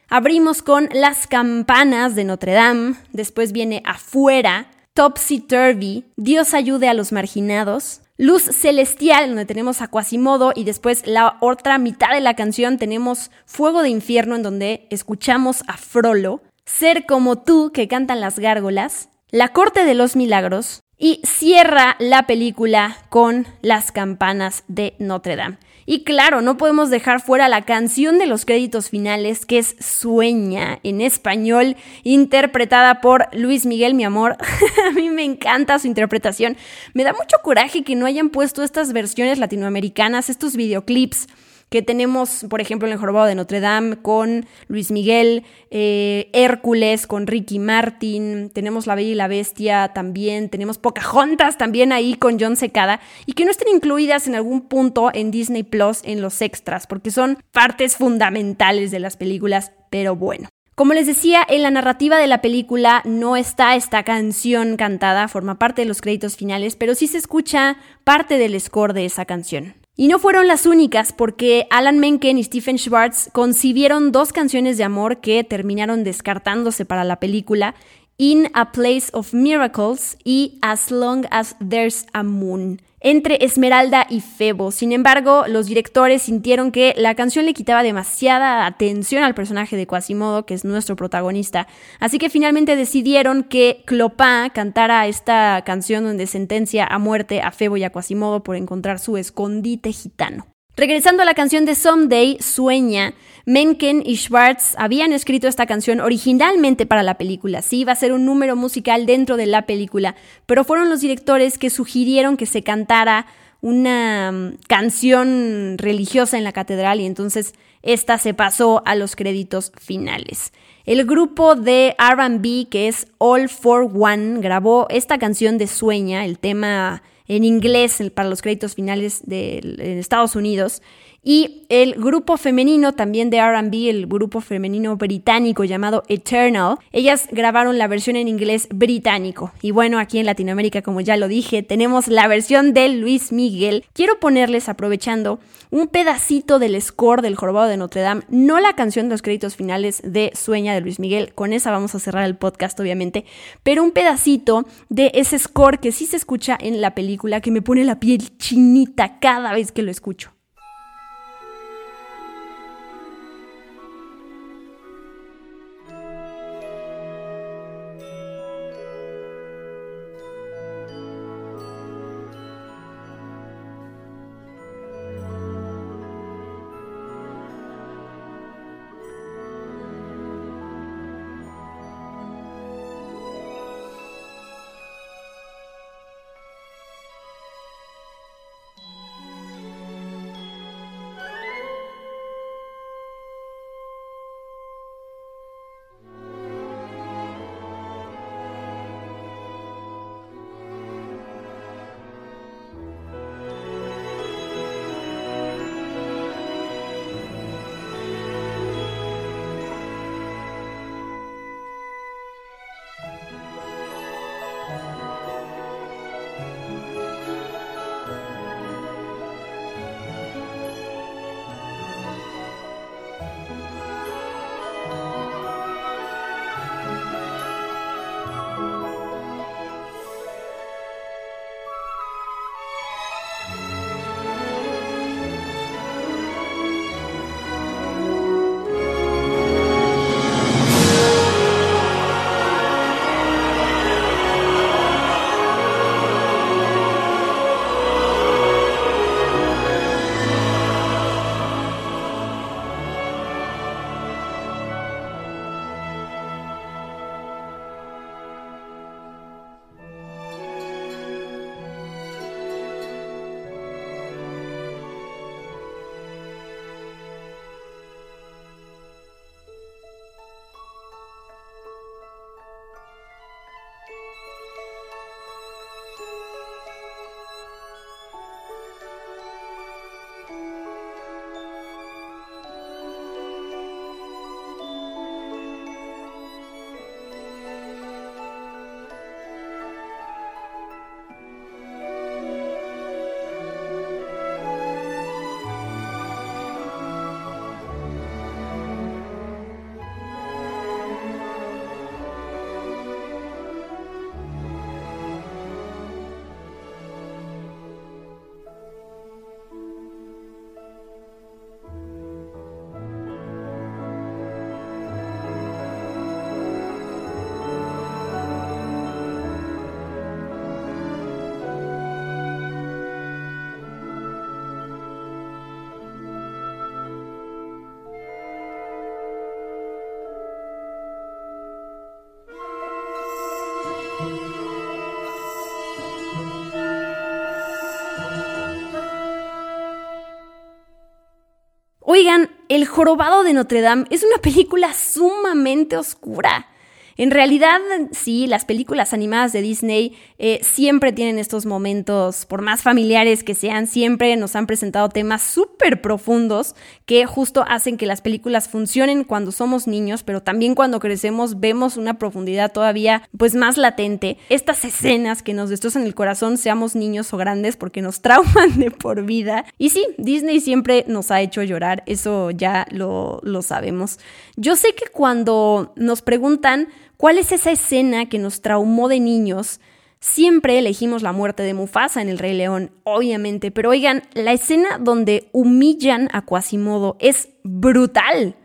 Abrimos con Las campanas de Notre Dame, después viene Afuera, Topsy Turvy, Dios ayude a los marginados, Luz Celestial, donde tenemos a Quasimodo, y después la otra mitad de la canción tenemos Fuego de Infierno, en donde escuchamos a Frollo. Ser como tú, que cantan las gárgolas, La Corte de los Milagros y cierra la película con Las Campanas de Notre Dame. Y claro, no podemos dejar fuera la canción de los créditos finales, que es Sueña en español, interpretada por Luis Miguel, mi amor. A mí me encanta su interpretación. Me da mucho coraje que no hayan puesto estas versiones latinoamericanas, estos videoclips que tenemos, por ejemplo, en el Jorobado de Notre Dame con Luis Miguel, eh, Hércules con Ricky Martin, tenemos La Bella y la Bestia también, tenemos Pocahontas también ahí con John Secada, y que no estén incluidas en algún punto en Disney Plus en los extras, porque son partes fundamentales de las películas, pero bueno. Como les decía, en la narrativa de la película no está esta canción cantada, forma parte de los créditos finales, pero sí se escucha parte del score de esa canción. Y no fueron las únicas, porque Alan Menken y Stephen Schwartz concibieron dos canciones de amor que terminaron descartándose para la película, In a Place of Miracles y As Long as There's a Moon entre Esmeralda y Febo. Sin embargo, los directores sintieron que la canción le quitaba demasiada atención al personaje de Quasimodo, que es nuestro protagonista. Así que finalmente decidieron que Clopin cantara esta canción donde sentencia a muerte a Febo y a Quasimodo por encontrar su escondite gitano. Regresando a la canción de Someday, Sueña, Menken y Schwartz habían escrito esta canción originalmente para la película. Sí, iba a ser un número musical dentro de la película, pero fueron los directores que sugirieron que se cantara una mm, canción religiosa en la catedral y entonces esta se pasó a los créditos finales. El grupo de RB que es All for One grabó esta canción de Sueña, el tema en inglés para los créditos finales de Estados Unidos. Y el grupo femenino también de RB, el grupo femenino británico llamado Eternal, ellas grabaron la versión en inglés británico. Y bueno, aquí en Latinoamérica, como ya lo dije, tenemos la versión de Luis Miguel. Quiero ponerles, aprovechando, un pedacito del score del Jorobado de Notre Dame, no la canción de los créditos finales de Sueña de Luis Miguel, con esa vamos a cerrar el podcast obviamente, pero un pedacito de ese score que sí se escucha en la película, que me pone la piel chinita cada vez que lo escucho. Oigan, El Jorobado de Notre Dame es una película sumamente oscura. En realidad, sí, las películas animadas de Disney eh, siempre tienen estos momentos, por más familiares que sean, siempre nos han presentado temas súper profundos que justo hacen que las películas funcionen cuando somos niños, pero también cuando crecemos vemos una profundidad todavía pues más latente. Estas escenas que nos destrozan el corazón, seamos niños o grandes, porque nos trauman de por vida. Y sí, Disney siempre nos ha hecho llorar, eso ya lo, lo sabemos. Yo sé que cuando nos preguntan, ¿Cuál es esa escena que nos traumó de niños? Siempre elegimos la muerte de Mufasa en El Rey León, obviamente, pero oigan, la escena donde humillan a Quasimodo es brutal,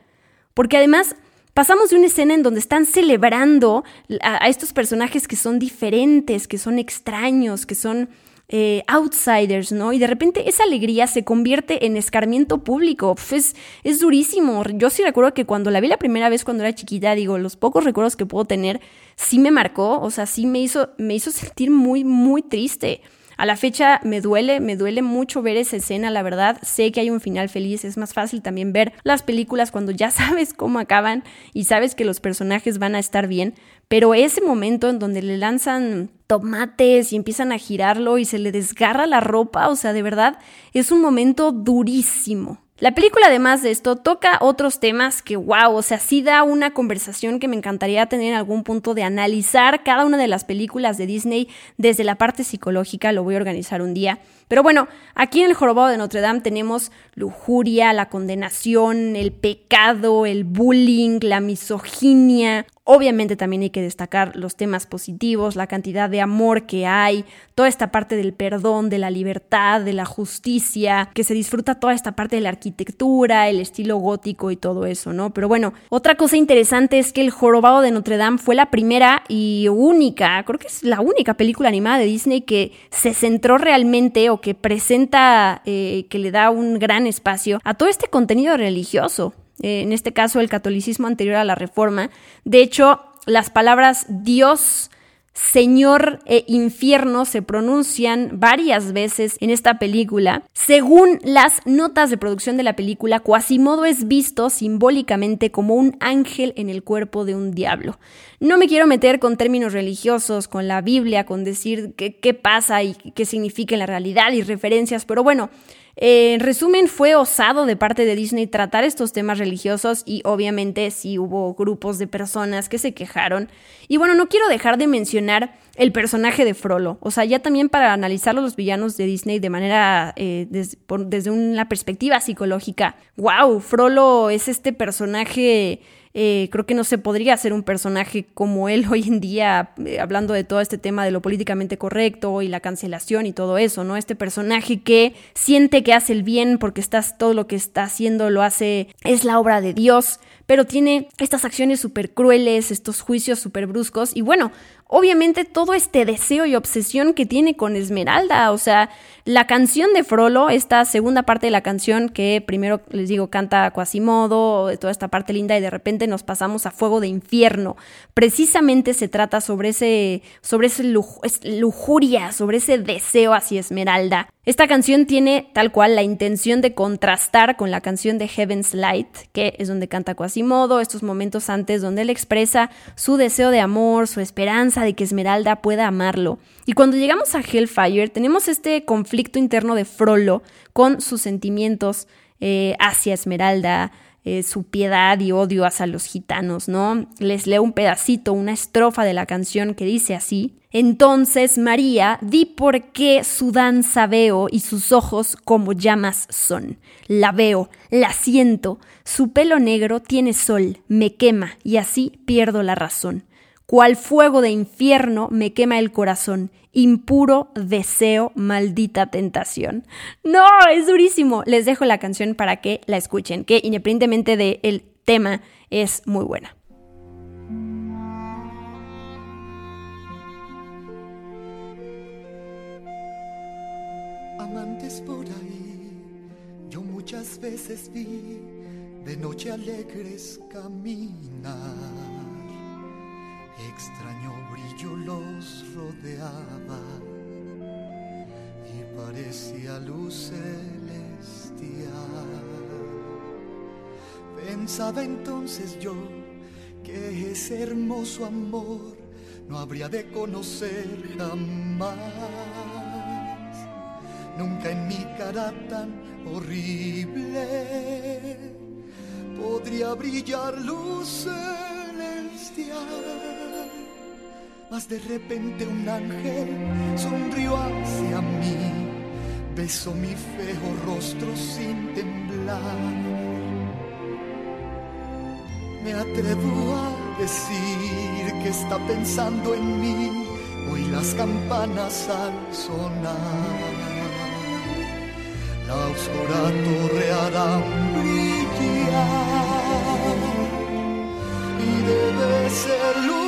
porque además pasamos de una escena en donde están celebrando a, a estos personajes que son diferentes, que son extraños, que son eh, outsiders, ¿no? Y de repente esa alegría se convierte en escarmiento público. es, es durísimo. Yo sí recuerdo que cuando la vi la primera vez cuando era chiquita, digo, los pocos recuerdos que puedo tener, sí me marcó, o sea, sí me hizo, me hizo sentir muy, muy triste. A la fecha me duele, me duele mucho ver esa escena, la verdad. Sé que hay un final feliz, es más fácil también ver las películas cuando ya sabes cómo acaban y sabes que los personajes van a estar bien, pero ese momento en donde le lanzan tomates y empiezan a girarlo y se le desgarra la ropa, o sea, de verdad, es un momento durísimo. La película, además de esto, toca otros temas que, wow, o sea, sí da una conversación que me encantaría tener en algún punto de analizar cada una de las películas de Disney desde la parte psicológica, lo voy a organizar un día. Pero bueno, aquí en el Jorobado de Notre Dame tenemos lujuria, la condenación, el pecado, el bullying, la misoginia, Obviamente también hay que destacar los temas positivos, la cantidad de amor que hay, toda esta parte del perdón, de la libertad, de la justicia, que se disfruta toda esta parte de la arquitectura, el estilo gótico y todo eso, ¿no? Pero bueno, otra cosa interesante es que El Jorobado de Notre Dame fue la primera y única, creo que es la única película animada de Disney que se centró realmente que presenta, eh, que le da un gran espacio a todo este contenido religioso. Eh, en este caso el catolicismo anterior a la reforma. De hecho, las palabras Dios, Señor e infierno se pronuncian varias veces en esta película. Según las notas de producción de la película, Quasimodo es visto simbólicamente como un ángel en el cuerpo de un diablo. No me quiero meter con términos religiosos, con la Biblia, con decir qué, qué pasa y qué significa en la realidad y referencias, pero bueno, eh, en resumen, fue osado de parte de Disney tratar estos temas religiosos y obviamente sí hubo grupos de personas que se quejaron. Y bueno, no quiero dejar de mencionar el personaje de Frollo. O sea, ya también para analizar los villanos de Disney de manera, eh, desde una perspectiva psicológica. ¡Wow! Frollo es este personaje eh, creo que no se podría hacer un personaje como él hoy en día, eh, hablando de todo este tema de lo políticamente correcto y la cancelación y todo eso, ¿no? Este personaje que siente que hace el bien porque estás, todo lo que está haciendo lo hace, es la obra de Dios, pero tiene estas acciones súper crueles, estos juicios súper bruscos y bueno, obviamente todo este deseo y obsesión que tiene con Esmeralda. O sea, la canción de Frollo, esta segunda parte de la canción que primero les digo canta Quasimodo, toda esta parte linda y de repente nos pasamos a Fuego de Infierno. Precisamente se trata sobre ese, sobre ese lujuria, sobre ese deseo hacia Esmeralda. Esta canción tiene tal cual la intención de contrastar con la canción de Heaven's Light, que es donde canta Quasimodo, estos momentos antes donde él expresa su deseo de amor, su esperanza de que Esmeralda pueda amarlo. Y cuando llegamos a Hellfire, tenemos este conflicto interno de Frollo con sus sentimientos eh, hacia Esmeralda, eh, su piedad y odio hacia los gitanos, ¿no? Les leo un pedacito, una estrofa de la canción que dice así. Entonces, María, di por qué su danza veo y sus ojos como llamas son. La veo, la siento, su pelo negro tiene sol, me quema y así pierdo la razón. Cual fuego de infierno me quema el corazón, impuro deseo, maldita tentación. No, es durísimo. Les dejo la canción para que la escuchen, que independientemente del tema es muy buena. Amantes por ahí, yo muchas veces vi de noche alegres caminar brillo los rodeaba y parecía luz celestial. Pensaba entonces yo que ese hermoso amor no habría de conocer jamás. Nunca en mi cara tan horrible podría brillar luz De repente un ángel sonrió hacia mí, besó mi feo rostro sin temblar. Me atrevo a decir que está pensando en mí. Hoy las campanas al sonar. La oscura torre hará brillar. Y debe ser luz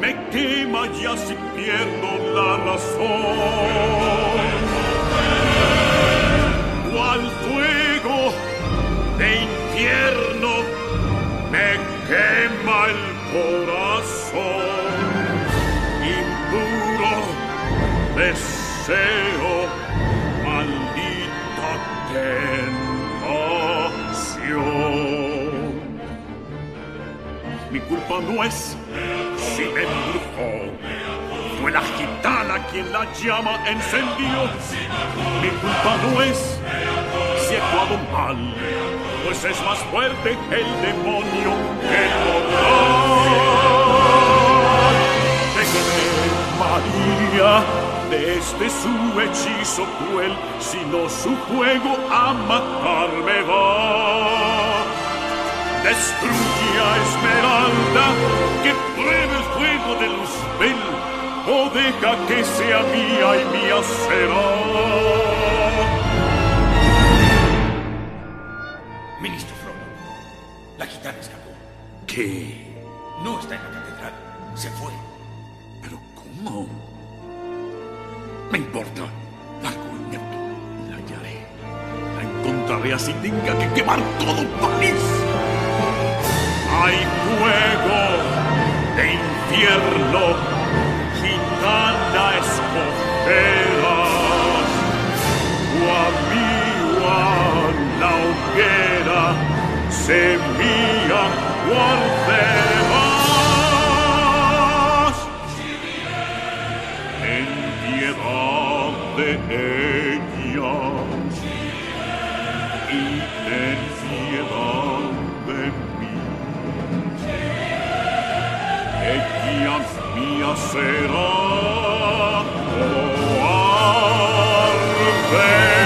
me quema ya si pierdo la razón. Cual fuego de infierno me quema el corazón, impuro deseo, maldita mi culpa no es si me embrujó. Fue la gitana quien la llama encendió. Mi culpa no es si he actuado mal, pues es más fuerte el demonio que el mortal. Déjeme, María, desde su hechizo cruel, sino su fuego a matarme va. Destruye a Esmeralda, que pruebe el fuego de Luzbel, o deja que sea mía y mía será. Ministro Frodo, la gitana escapó. ¿Qué? No está en la catedral, se fue. ¿Pero cómo? Me importa. Largo inepto. La hallaré. La encontraré así tenga que quemar todo París. Hay fuego de infierno. Gitana escogerás. O a mí o a la hoguera. Semilla guardarás. En piedad de ella mia sera o oh, arve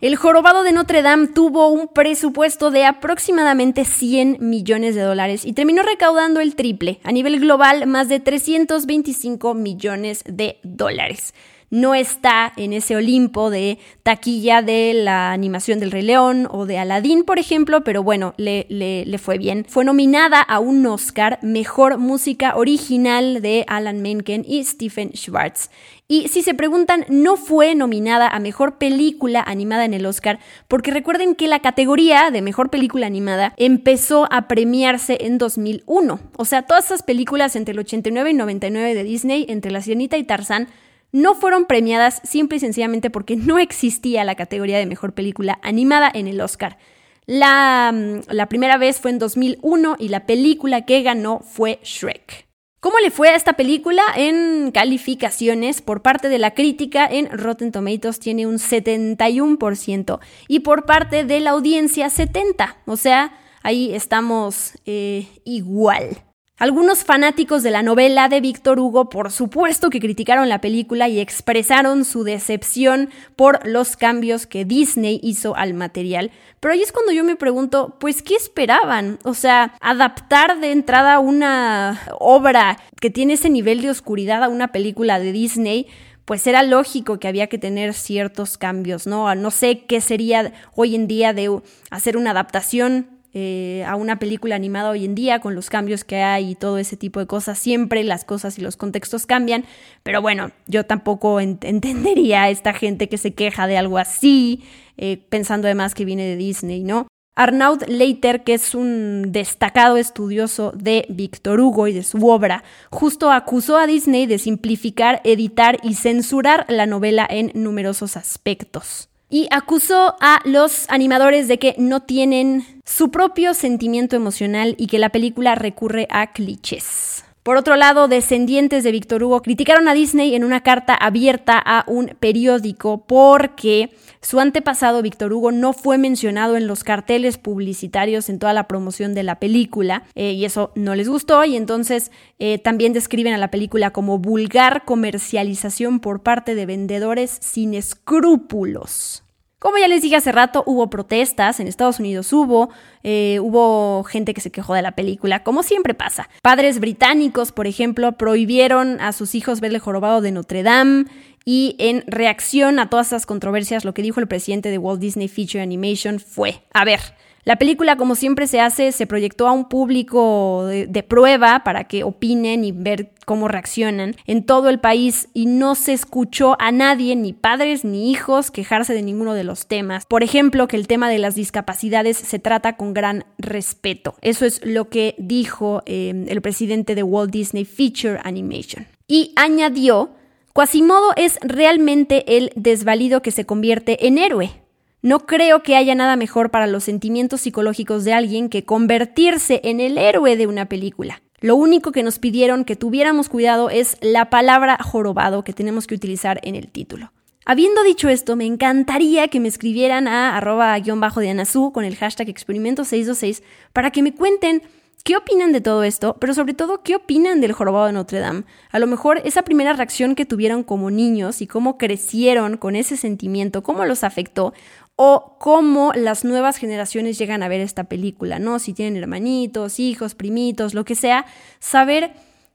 El jorobado de Notre Dame tuvo un presupuesto de aproximadamente 100 millones de dólares y terminó recaudando el triple, a nivel global más de 325 millones de dólares no está en ese Olimpo de taquilla de la animación del Rey León o de Aladdin, por ejemplo, pero bueno, le, le, fue bien. Fue nominada a un Oscar Mejor Música Original de Alan Menken y Stephen Schwartz. Y si se preguntan, no fue nominada a Mejor Película Animada en el Oscar, porque recuerden que la categoría de Mejor Película Animada empezó a premiarse en 2001. O sea, todas esas películas entre el 89 y 99 de Disney, entre La Sirenita y Tarzán, no fueron premiadas simple y sencillamente porque no existía la categoría de mejor película animada en el Oscar. La, mm, primera vez fue en 2001 y la película que ganó fue Shrek. ¿Cómo le fue a esta película en calificaciones? Por parte de la crítica en Rotten Tomatoes tiene un 71% y por parte de la audiencia 70%. O sea, ahí estamos eh, igual. Algunos fanáticos de la novela de Víctor Hugo, por supuesto que criticaron la película y expresaron su decepción por los cambios que Disney hizo al material. Pero ahí es cuando yo me pregunto, pues, ¿qué esperaban? O sea, adaptar de entrada una obra que tiene ese nivel de oscuridad a una película de Disney pues era lógico que había que tener ciertos cambios, ¿no? No sé qué sería hoy en día de hacer una adaptación eh, a una película animada hoy en día con los cambios que hay y todo ese tipo de cosas. Siempre las cosas y los contextos cambian, pero bueno, yo tampoco entendería a esta gente que se queja de algo así, eh, pensando además que viene de Disney, ¿no? Arnaud Leiter, que es un destacado estudioso de Víctor Hugo y de su obra, justo acusó a Disney de simplificar, editar y censurar la novela en numerosos aspectos y acusó a los animadores de que no tienen su propio sentimiento emocional y que la película recurre a clichés. Por otro lado, descendientes de Víctor Hugo criticaron a Disney en una carta abierta a un periódico porque su antepasado Víctor Hugo no fue mencionado en los carteles publicitarios en toda la promoción de la película eh, y eso no les gustó y entonces eh, también describen a la película como vulgar comercialización por parte de vendedores sin escrúpulos. Como ya les dije hace rato, hubo protestas, en Estados Unidos hubo, eh, hubo gente que se quejó de la película, como siempre pasa. Padres británicos, por ejemplo, prohibieron a sus hijos ver el jorobado de Notre Dame y en reacción a todas esas controversias, lo que dijo el presidente de Walt Disney Feature Animation fue, a ver, la película, como siempre se hace, se proyectó a un público de, prueba para que opinen y ver cómo reaccionan en todo el país y no se escuchó a nadie, ni padres ni hijos, quejarse de ninguno de los temas. Por ejemplo, que el tema de las discapacidades se trata con gran respeto. Eso es lo que dijo eh, el presidente de Walt Disney Feature Animation. Y añadió, Quasimodo es realmente el desvalido que se convierte en héroe. No creo que haya nada mejor para los sentimientos psicológicos de alguien que convertirse en el héroe de una película. Lo único que nos pidieron que tuviéramos cuidado es la palabra jorobado que tenemos que utilizar en el título. Habiendo dicho esto, me encantaría que me escribieran a arroba guion bajo de con el hashtag experimento 626 para que me cuenten ¿Qué opinan de todo esto? Pero sobre todo, ¿qué opinan del jorobado de Notre Dame? A lo mejor esa primera reacción que tuvieron como niños y cómo crecieron con ese sentimiento, cómo los afectó, o cómo las nuevas generaciones llegan a ver esta película, ¿no? Si tienen hermanitos, hijos, primitos, lo que sea, saber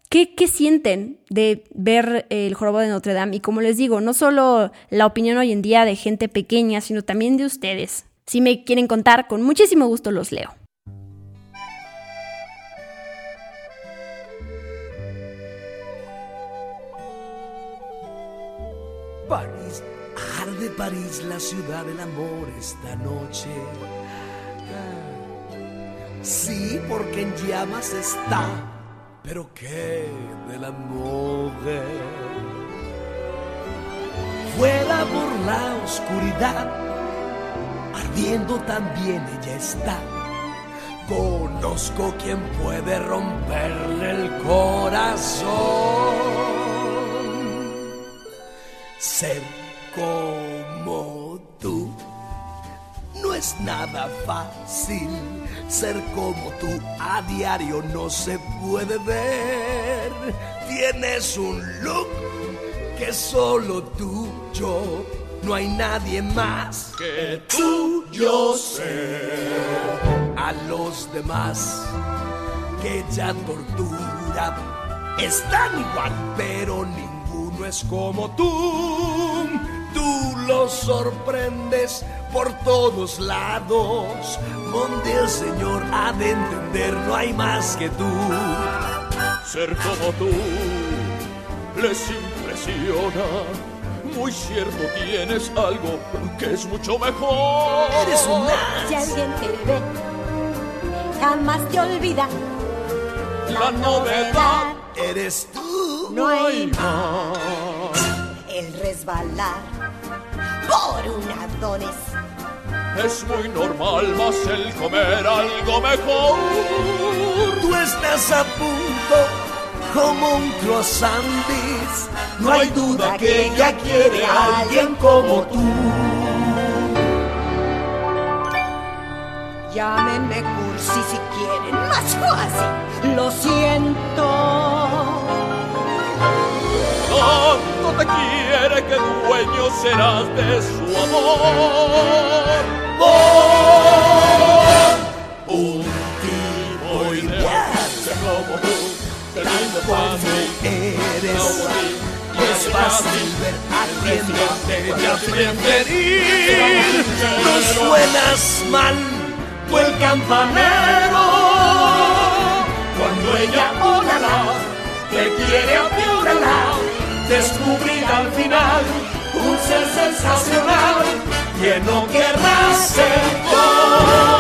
qué, sienten de ver el jorobado de Notre Dame. Y como les digo, no solo la opinión hoy en día de gente pequeña, sino también de ustedes. Si me quieren contar, con muchísimo gusto los leo. París, la ciudad del amor esta noche. Sí, porque en llamas está, pero qué del amor. Fuera por la oscuridad, ardiendo también ella está. Conozco quien puede romperle el corazón. Ser como tú no es nada fácil. Ser como tú a diario no se puede ver. Tienes un look que solo tú yo no hay nadie más que tú, yo sé. A los demás que ya tortura están igual, pero ninguno es como tú. Tú los sorprendes por todos lados, donde el Señor ha de entender, no hay más que tú. Ser como tú les impresiona. Muy cierto, tienes algo que es mucho mejor. Eres un Si alguien te ve, jamás te olvida. La novedad eres tú. No hay más. El resbalar por dones. Es muy normal, más el comer algo mejor. Tú estás a punto como un croissant. No hay duda que ella quiere a alguien como tú. Llámenme cursi si quieren, más fácil. Lo siento. Te quiere que dueño serás de su amor. Por un tipo ideal como tú, lindo fácil. Eres es fácil ver a quien no suenas mal, tú el campanero. Cuando ella orará, te quiere a ti orará, descubrir al final un ser sensacional que no querrá ser como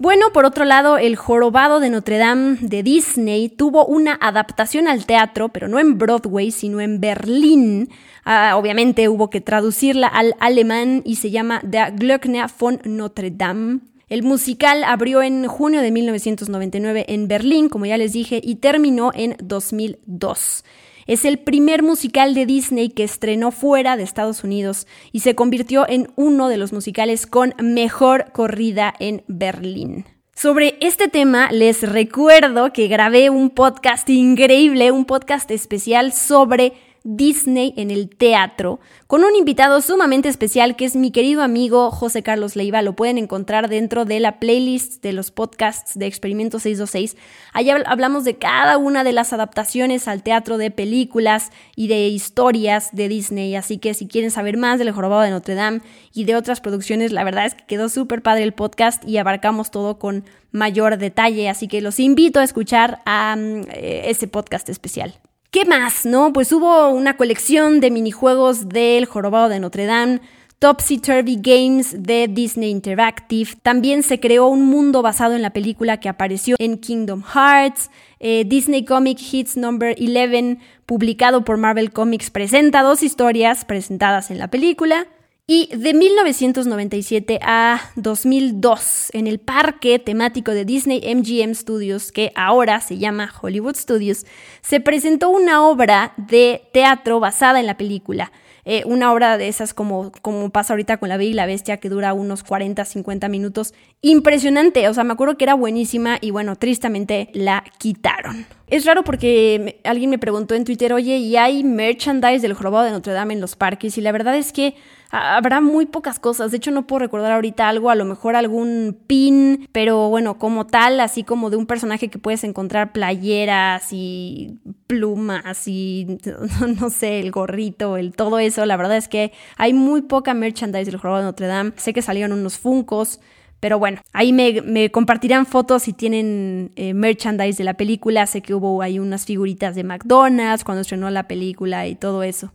Bueno, por otro lado, El Jorobado de Notre Dame de Disney tuvo una adaptación al teatro, pero no en Broadway, sino en Berlín. Ah, obviamente hubo que traducirla al alemán y se llama Der Glöckner von Notre Dame. El musical abrió en junio de 1999 en Berlín, como ya les dije, y terminó en 2002. Es el primer musical de Disney que estrenó fuera de Estados Unidos y se convirtió en uno de los musicales con mejor corrida en Berlín. Sobre este tema les recuerdo que grabé un podcast increíble, un podcast especial sobre Disney en el teatro, con un invitado sumamente especial que es mi querido amigo José Carlos Leiva. Lo pueden encontrar dentro de la playlist de los podcasts de Experimento 626. Allá hablamos de cada una de las adaptaciones al teatro de películas y de historias de Disney. Así que si quieren saber más del Jorobado de Notre Dame y de otras producciones, la verdad es que quedó súper padre el podcast y abarcamos todo con mayor detalle. Así que los invito a escuchar a um, ese podcast especial. ¿Qué más? No, pues hubo una colección de minijuegos del Jorobado de Notre Dame, Topsy Turvy Games de Disney Interactive. También se creó un mundo basado en la película que apareció en Kingdom Hearts. Eh, Disney Comic Hits Number 11, publicado por Marvel Comics, presenta dos historias presentadas en la película. Y de 1997 a 2002, en el parque temático de Disney MGM Studios, que ahora se llama Hollywood Studios, se presentó una obra de teatro basada en la película. Eh, una obra de esas como, como pasa ahorita con La Bella y la Bestia, que dura unos 40, 50 minutos. Impresionante, o sea, me acuerdo que era buenísima y bueno, tristemente la quitaron. Es raro porque alguien me preguntó en Twitter, oye, ¿y hay merchandise del jorobado de Notre Dame en los parques? Y la verdad es que habrá muy pocas cosas. De hecho, no puedo recordar ahorita algo, a lo mejor algún pin, pero bueno, como tal, así como de un personaje que puedes encontrar playeras y plumas y no sé, el gorrito, el todo eso. La verdad es que hay muy poca merchandise del jorobado de Notre Dame. Sé que salieron unos funcos. Pero bueno, ahí me, compartirán fotos si tienen eh, merchandise de la película. Sé que hubo ahí unas figuritas de McDonald's cuando estrenó la película y todo eso.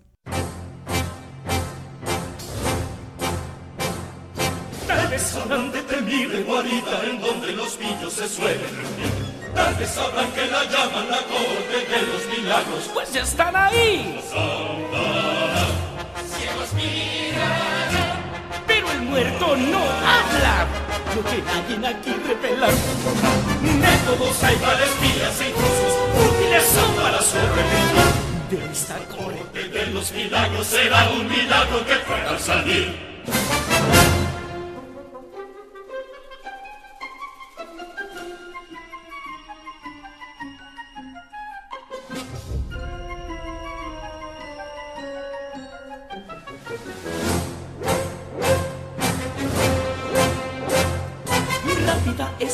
Se suelen. Tal vez sabrán que la llaman la corte de los milagros, pues ya están ahí. Ciegos miran, pero el muerto no habla. Lo que nadie aquí revelar. Métodos hay para espías e intrusos, útiles son para sobrevivir. De esta corte de los milagros será un milagro que pueda salir.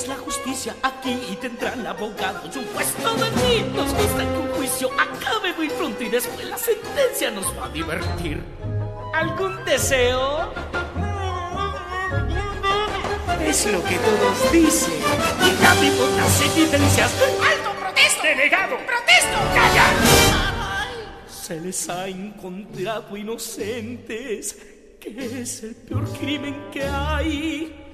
Justicia aquí y tendrán abogados y un puesto de mí. Nos gusta que un juicio acabe muy pronto y después la sentencia nos va a divertir. ¿Algún deseo? Es lo que todos dicen. Y ya vimos las evidencias. ¡Alto, protesto! ¡Denegado! ¡Protesto! ¡Calla! Se les ha encontrado inocentes, que es el peor crimen que hay.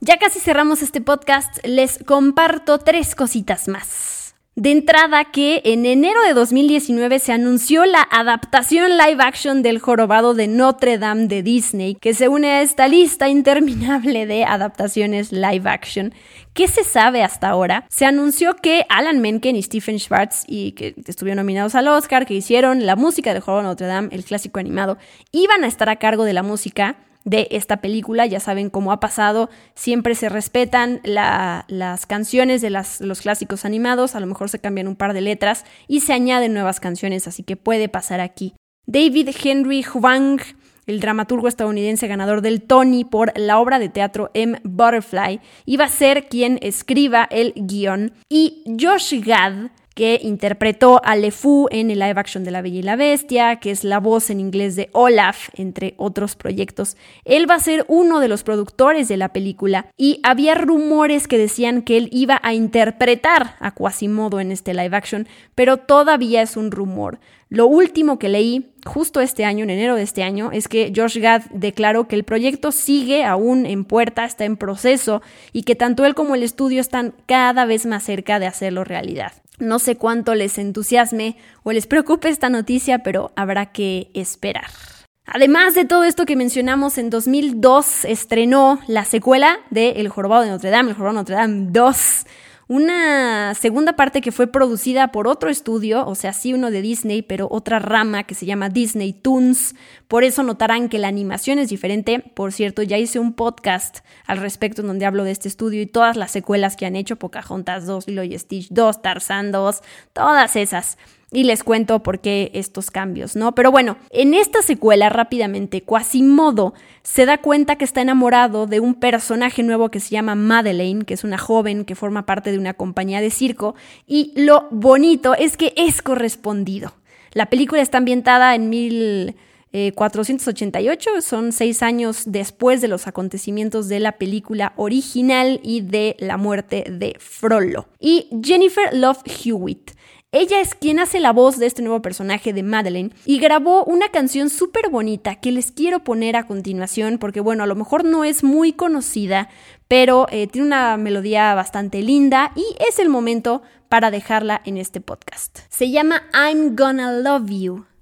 Ya casi cerramos este podcast, les comparto tres cositas más. De entrada que en enero de 2019 se anunció la adaptación live action del jorobado de Notre Dame de Disney, que se une a esta lista interminable de adaptaciones live action. ¿Qué se sabe hasta ahora? Se anunció que Alan Menken y Stephen Schwartz, y que estuvieron nominados al Oscar, que hicieron la música del jorobado de Notre Dame, el clásico animado, iban a estar a cargo de la música de esta película. Ya saben cómo ha pasado, siempre se respetan las canciones de los clásicos animados, a lo mejor se cambian un par de letras y se añaden nuevas canciones, así que puede pasar aquí. David Henry Hwang, el dramaturgo estadounidense ganador del Tony por la obra de teatro M. Butterfly, iba a ser quien escriba el guion. Y Josh Gad, que interpretó a LeFou en el live action de La Bella y la Bestia, que es la voz en inglés de Olaf, entre otros proyectos. Él va a ser uno de los productores de la película y había rumores que decían que él iba a interpretar a Quasimodo en este live action, pero todavía es un rumor. Lo último que leí justo este año, en enero de este año, es que Josh Gad declaró que el proyecto sigue aún en puerta, está en proceso y que tanto él como el estudio están cada vez más cerca de hacerlo realidad. No sé cuánto les entusiasme o les preocupe esta noticia, pero habrá que esperar. Además de todo esto que mencionamos, en 2002 estrenó la secuela de El Jorobado de Notre Dame, El Jorobado de Notre Dame 2, una segunda parte que fue producida por otro estudio, o sea, sí uno de Disney, pero otra rama que se llama Disney Toons. Por eso notarán que la animación es diferente. Por cierto, ya hice un podcast al respecto en donde hablo de este estudio y todas las secuelas que han hecho, Pocahontas 2, Lilo y Stitch 2, Tarzan 2, todas esas y les cuento por qué estos cambios, ¿no? Pero bueno, en esta secuela rápidamente, Quasimodo se da cuenta que está enamorado de un personaje nuevo que se llama Madeleine, que es una joven que forma parte de una compañía de circo, y lo bonito es que es correspondido. La película está ambientada en 1488, son seis años después de los acontecimientos de la película original y de la muerte de Frollo. Y Jennifer Love Hewitt ella es quien hace la voz de este nuevo personaje de Madeleine y grabó una canción súper bonita que les quiero poner a continuación porque bueno, a lo mejor no es muy conocida, pero eh, tiene una melodía bastante linda y es el momento para dejarla en este podcast. Se llama I'm Gonna Love You.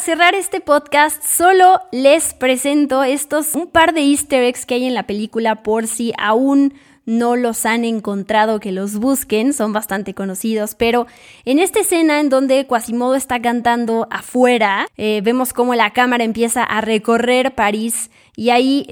Cerrar este podcast, solo les presento estos un par de easter eggs que hay en la película por si aún no los han encontrado, que los busquen, son bastante conocidos, pero en esta escena en donde Quasimodo está cantando afuera, eh, vemos cómo la cámara empieza a recorrer París y ahí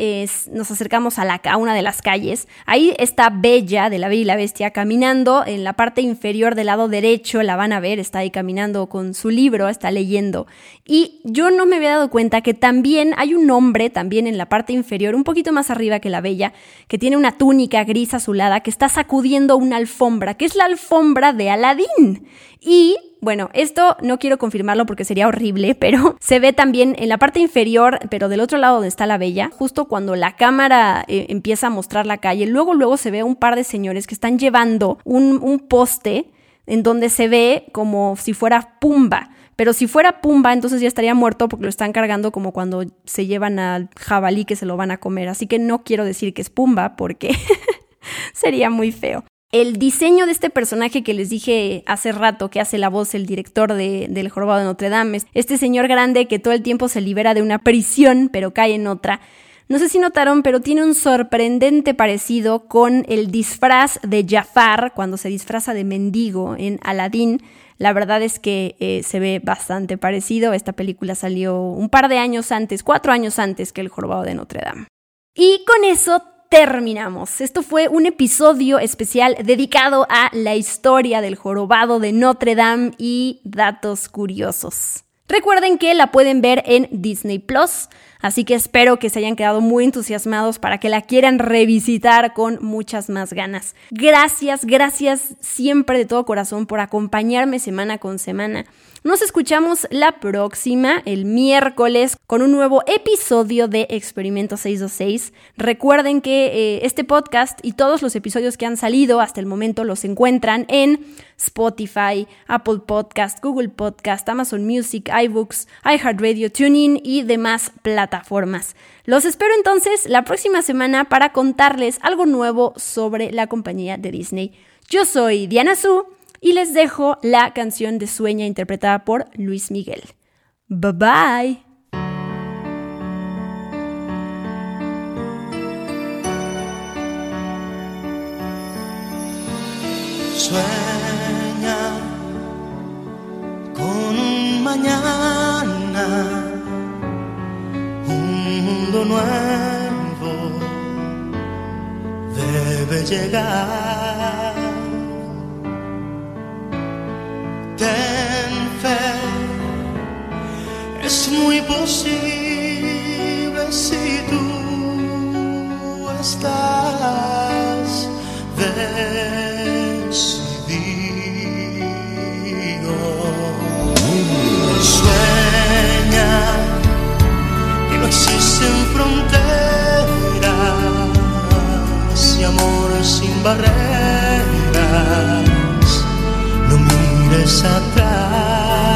nos acercamos a, a una de las calles. Ahí está Bella de la Bella y la Bestia caminando en la parte inferior del lado derecho, la van a ver, está ahí caminando con su libro, está leyendo. Y yo no me había dado cuenta que también hay un hombre, también en la parte inferior, un poquito más arriba que la Bella, que tiene una túnica gris azulada, que está sacudiendo una alfombra, que es la alfombra de Aladín. Y bueno, esto no quiero confirmarlo porque sería horrible, pero se ve también en la parte inferior, pero del otro lado donde está la bella, justo cuando la cámara eh, empieza a mostrar la calle, luego luego se ve un par de señores que están llevando un, un poste en donde se ve como si fuera Pumba. Pero si fuera Pumba, entonces ya estaría muerto porque lo están cargando como cuando se llevan al jabalí que se lo van a comer. Así que no quiero decir que es Pumba porque sería muy feo. El diseño de este personaje que les dije hace rato, que hace la voz el director de, del Jorobado de Notre Dame, es este señor grande que todo el tiempo se libera de una prisión, pero cae en otra. No sé si notaron, pero tiene un sorprendente parecido con el disfraz de Jafar cuando se disfraza de mendigo en Aladdin. La verdad es que eh, se ve bastante parecido. Esta película salió un par de años antes, cuatro años antes que El Jorobado de Notre Dame. Y con eso terminamos. Esto fue un episodio especial dedicado a la historia del jorobado de Notre Dame y datos curiosos. Recuerden que la pueden ver en Disney Plus, así que espero que se hayan quedado muy entusiasmados para que la quieran revisitar con muchas más ganas. Gracias, gracias siempre de todo corazón por acompañarme semana con semana. Nos escuchamos la próxima, el miércoles, con un nuevo episodio de Experimento 626. Recuerden que eh, este podcast y todos los episodios que han salido hasta el momento los encuentran en Spotify, Apple Podcast, Google Podcast, Amazon Music, iBooks, iHeartRadio, TuneIn y demás plataformas. Los espero entonces la próxima semana para contarles algo nuevo sobre la compañía de Disney. Yo soy Diana Su y les dejo la canción de Sueña interpretada por Luis Miguel. Bye bye. Mañana, un mundo nuevo debe llegar. Ten fe, es muy posible si tú estás fronteras y amor sin barreras. No mires atrás.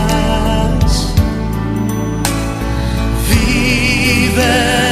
Vive.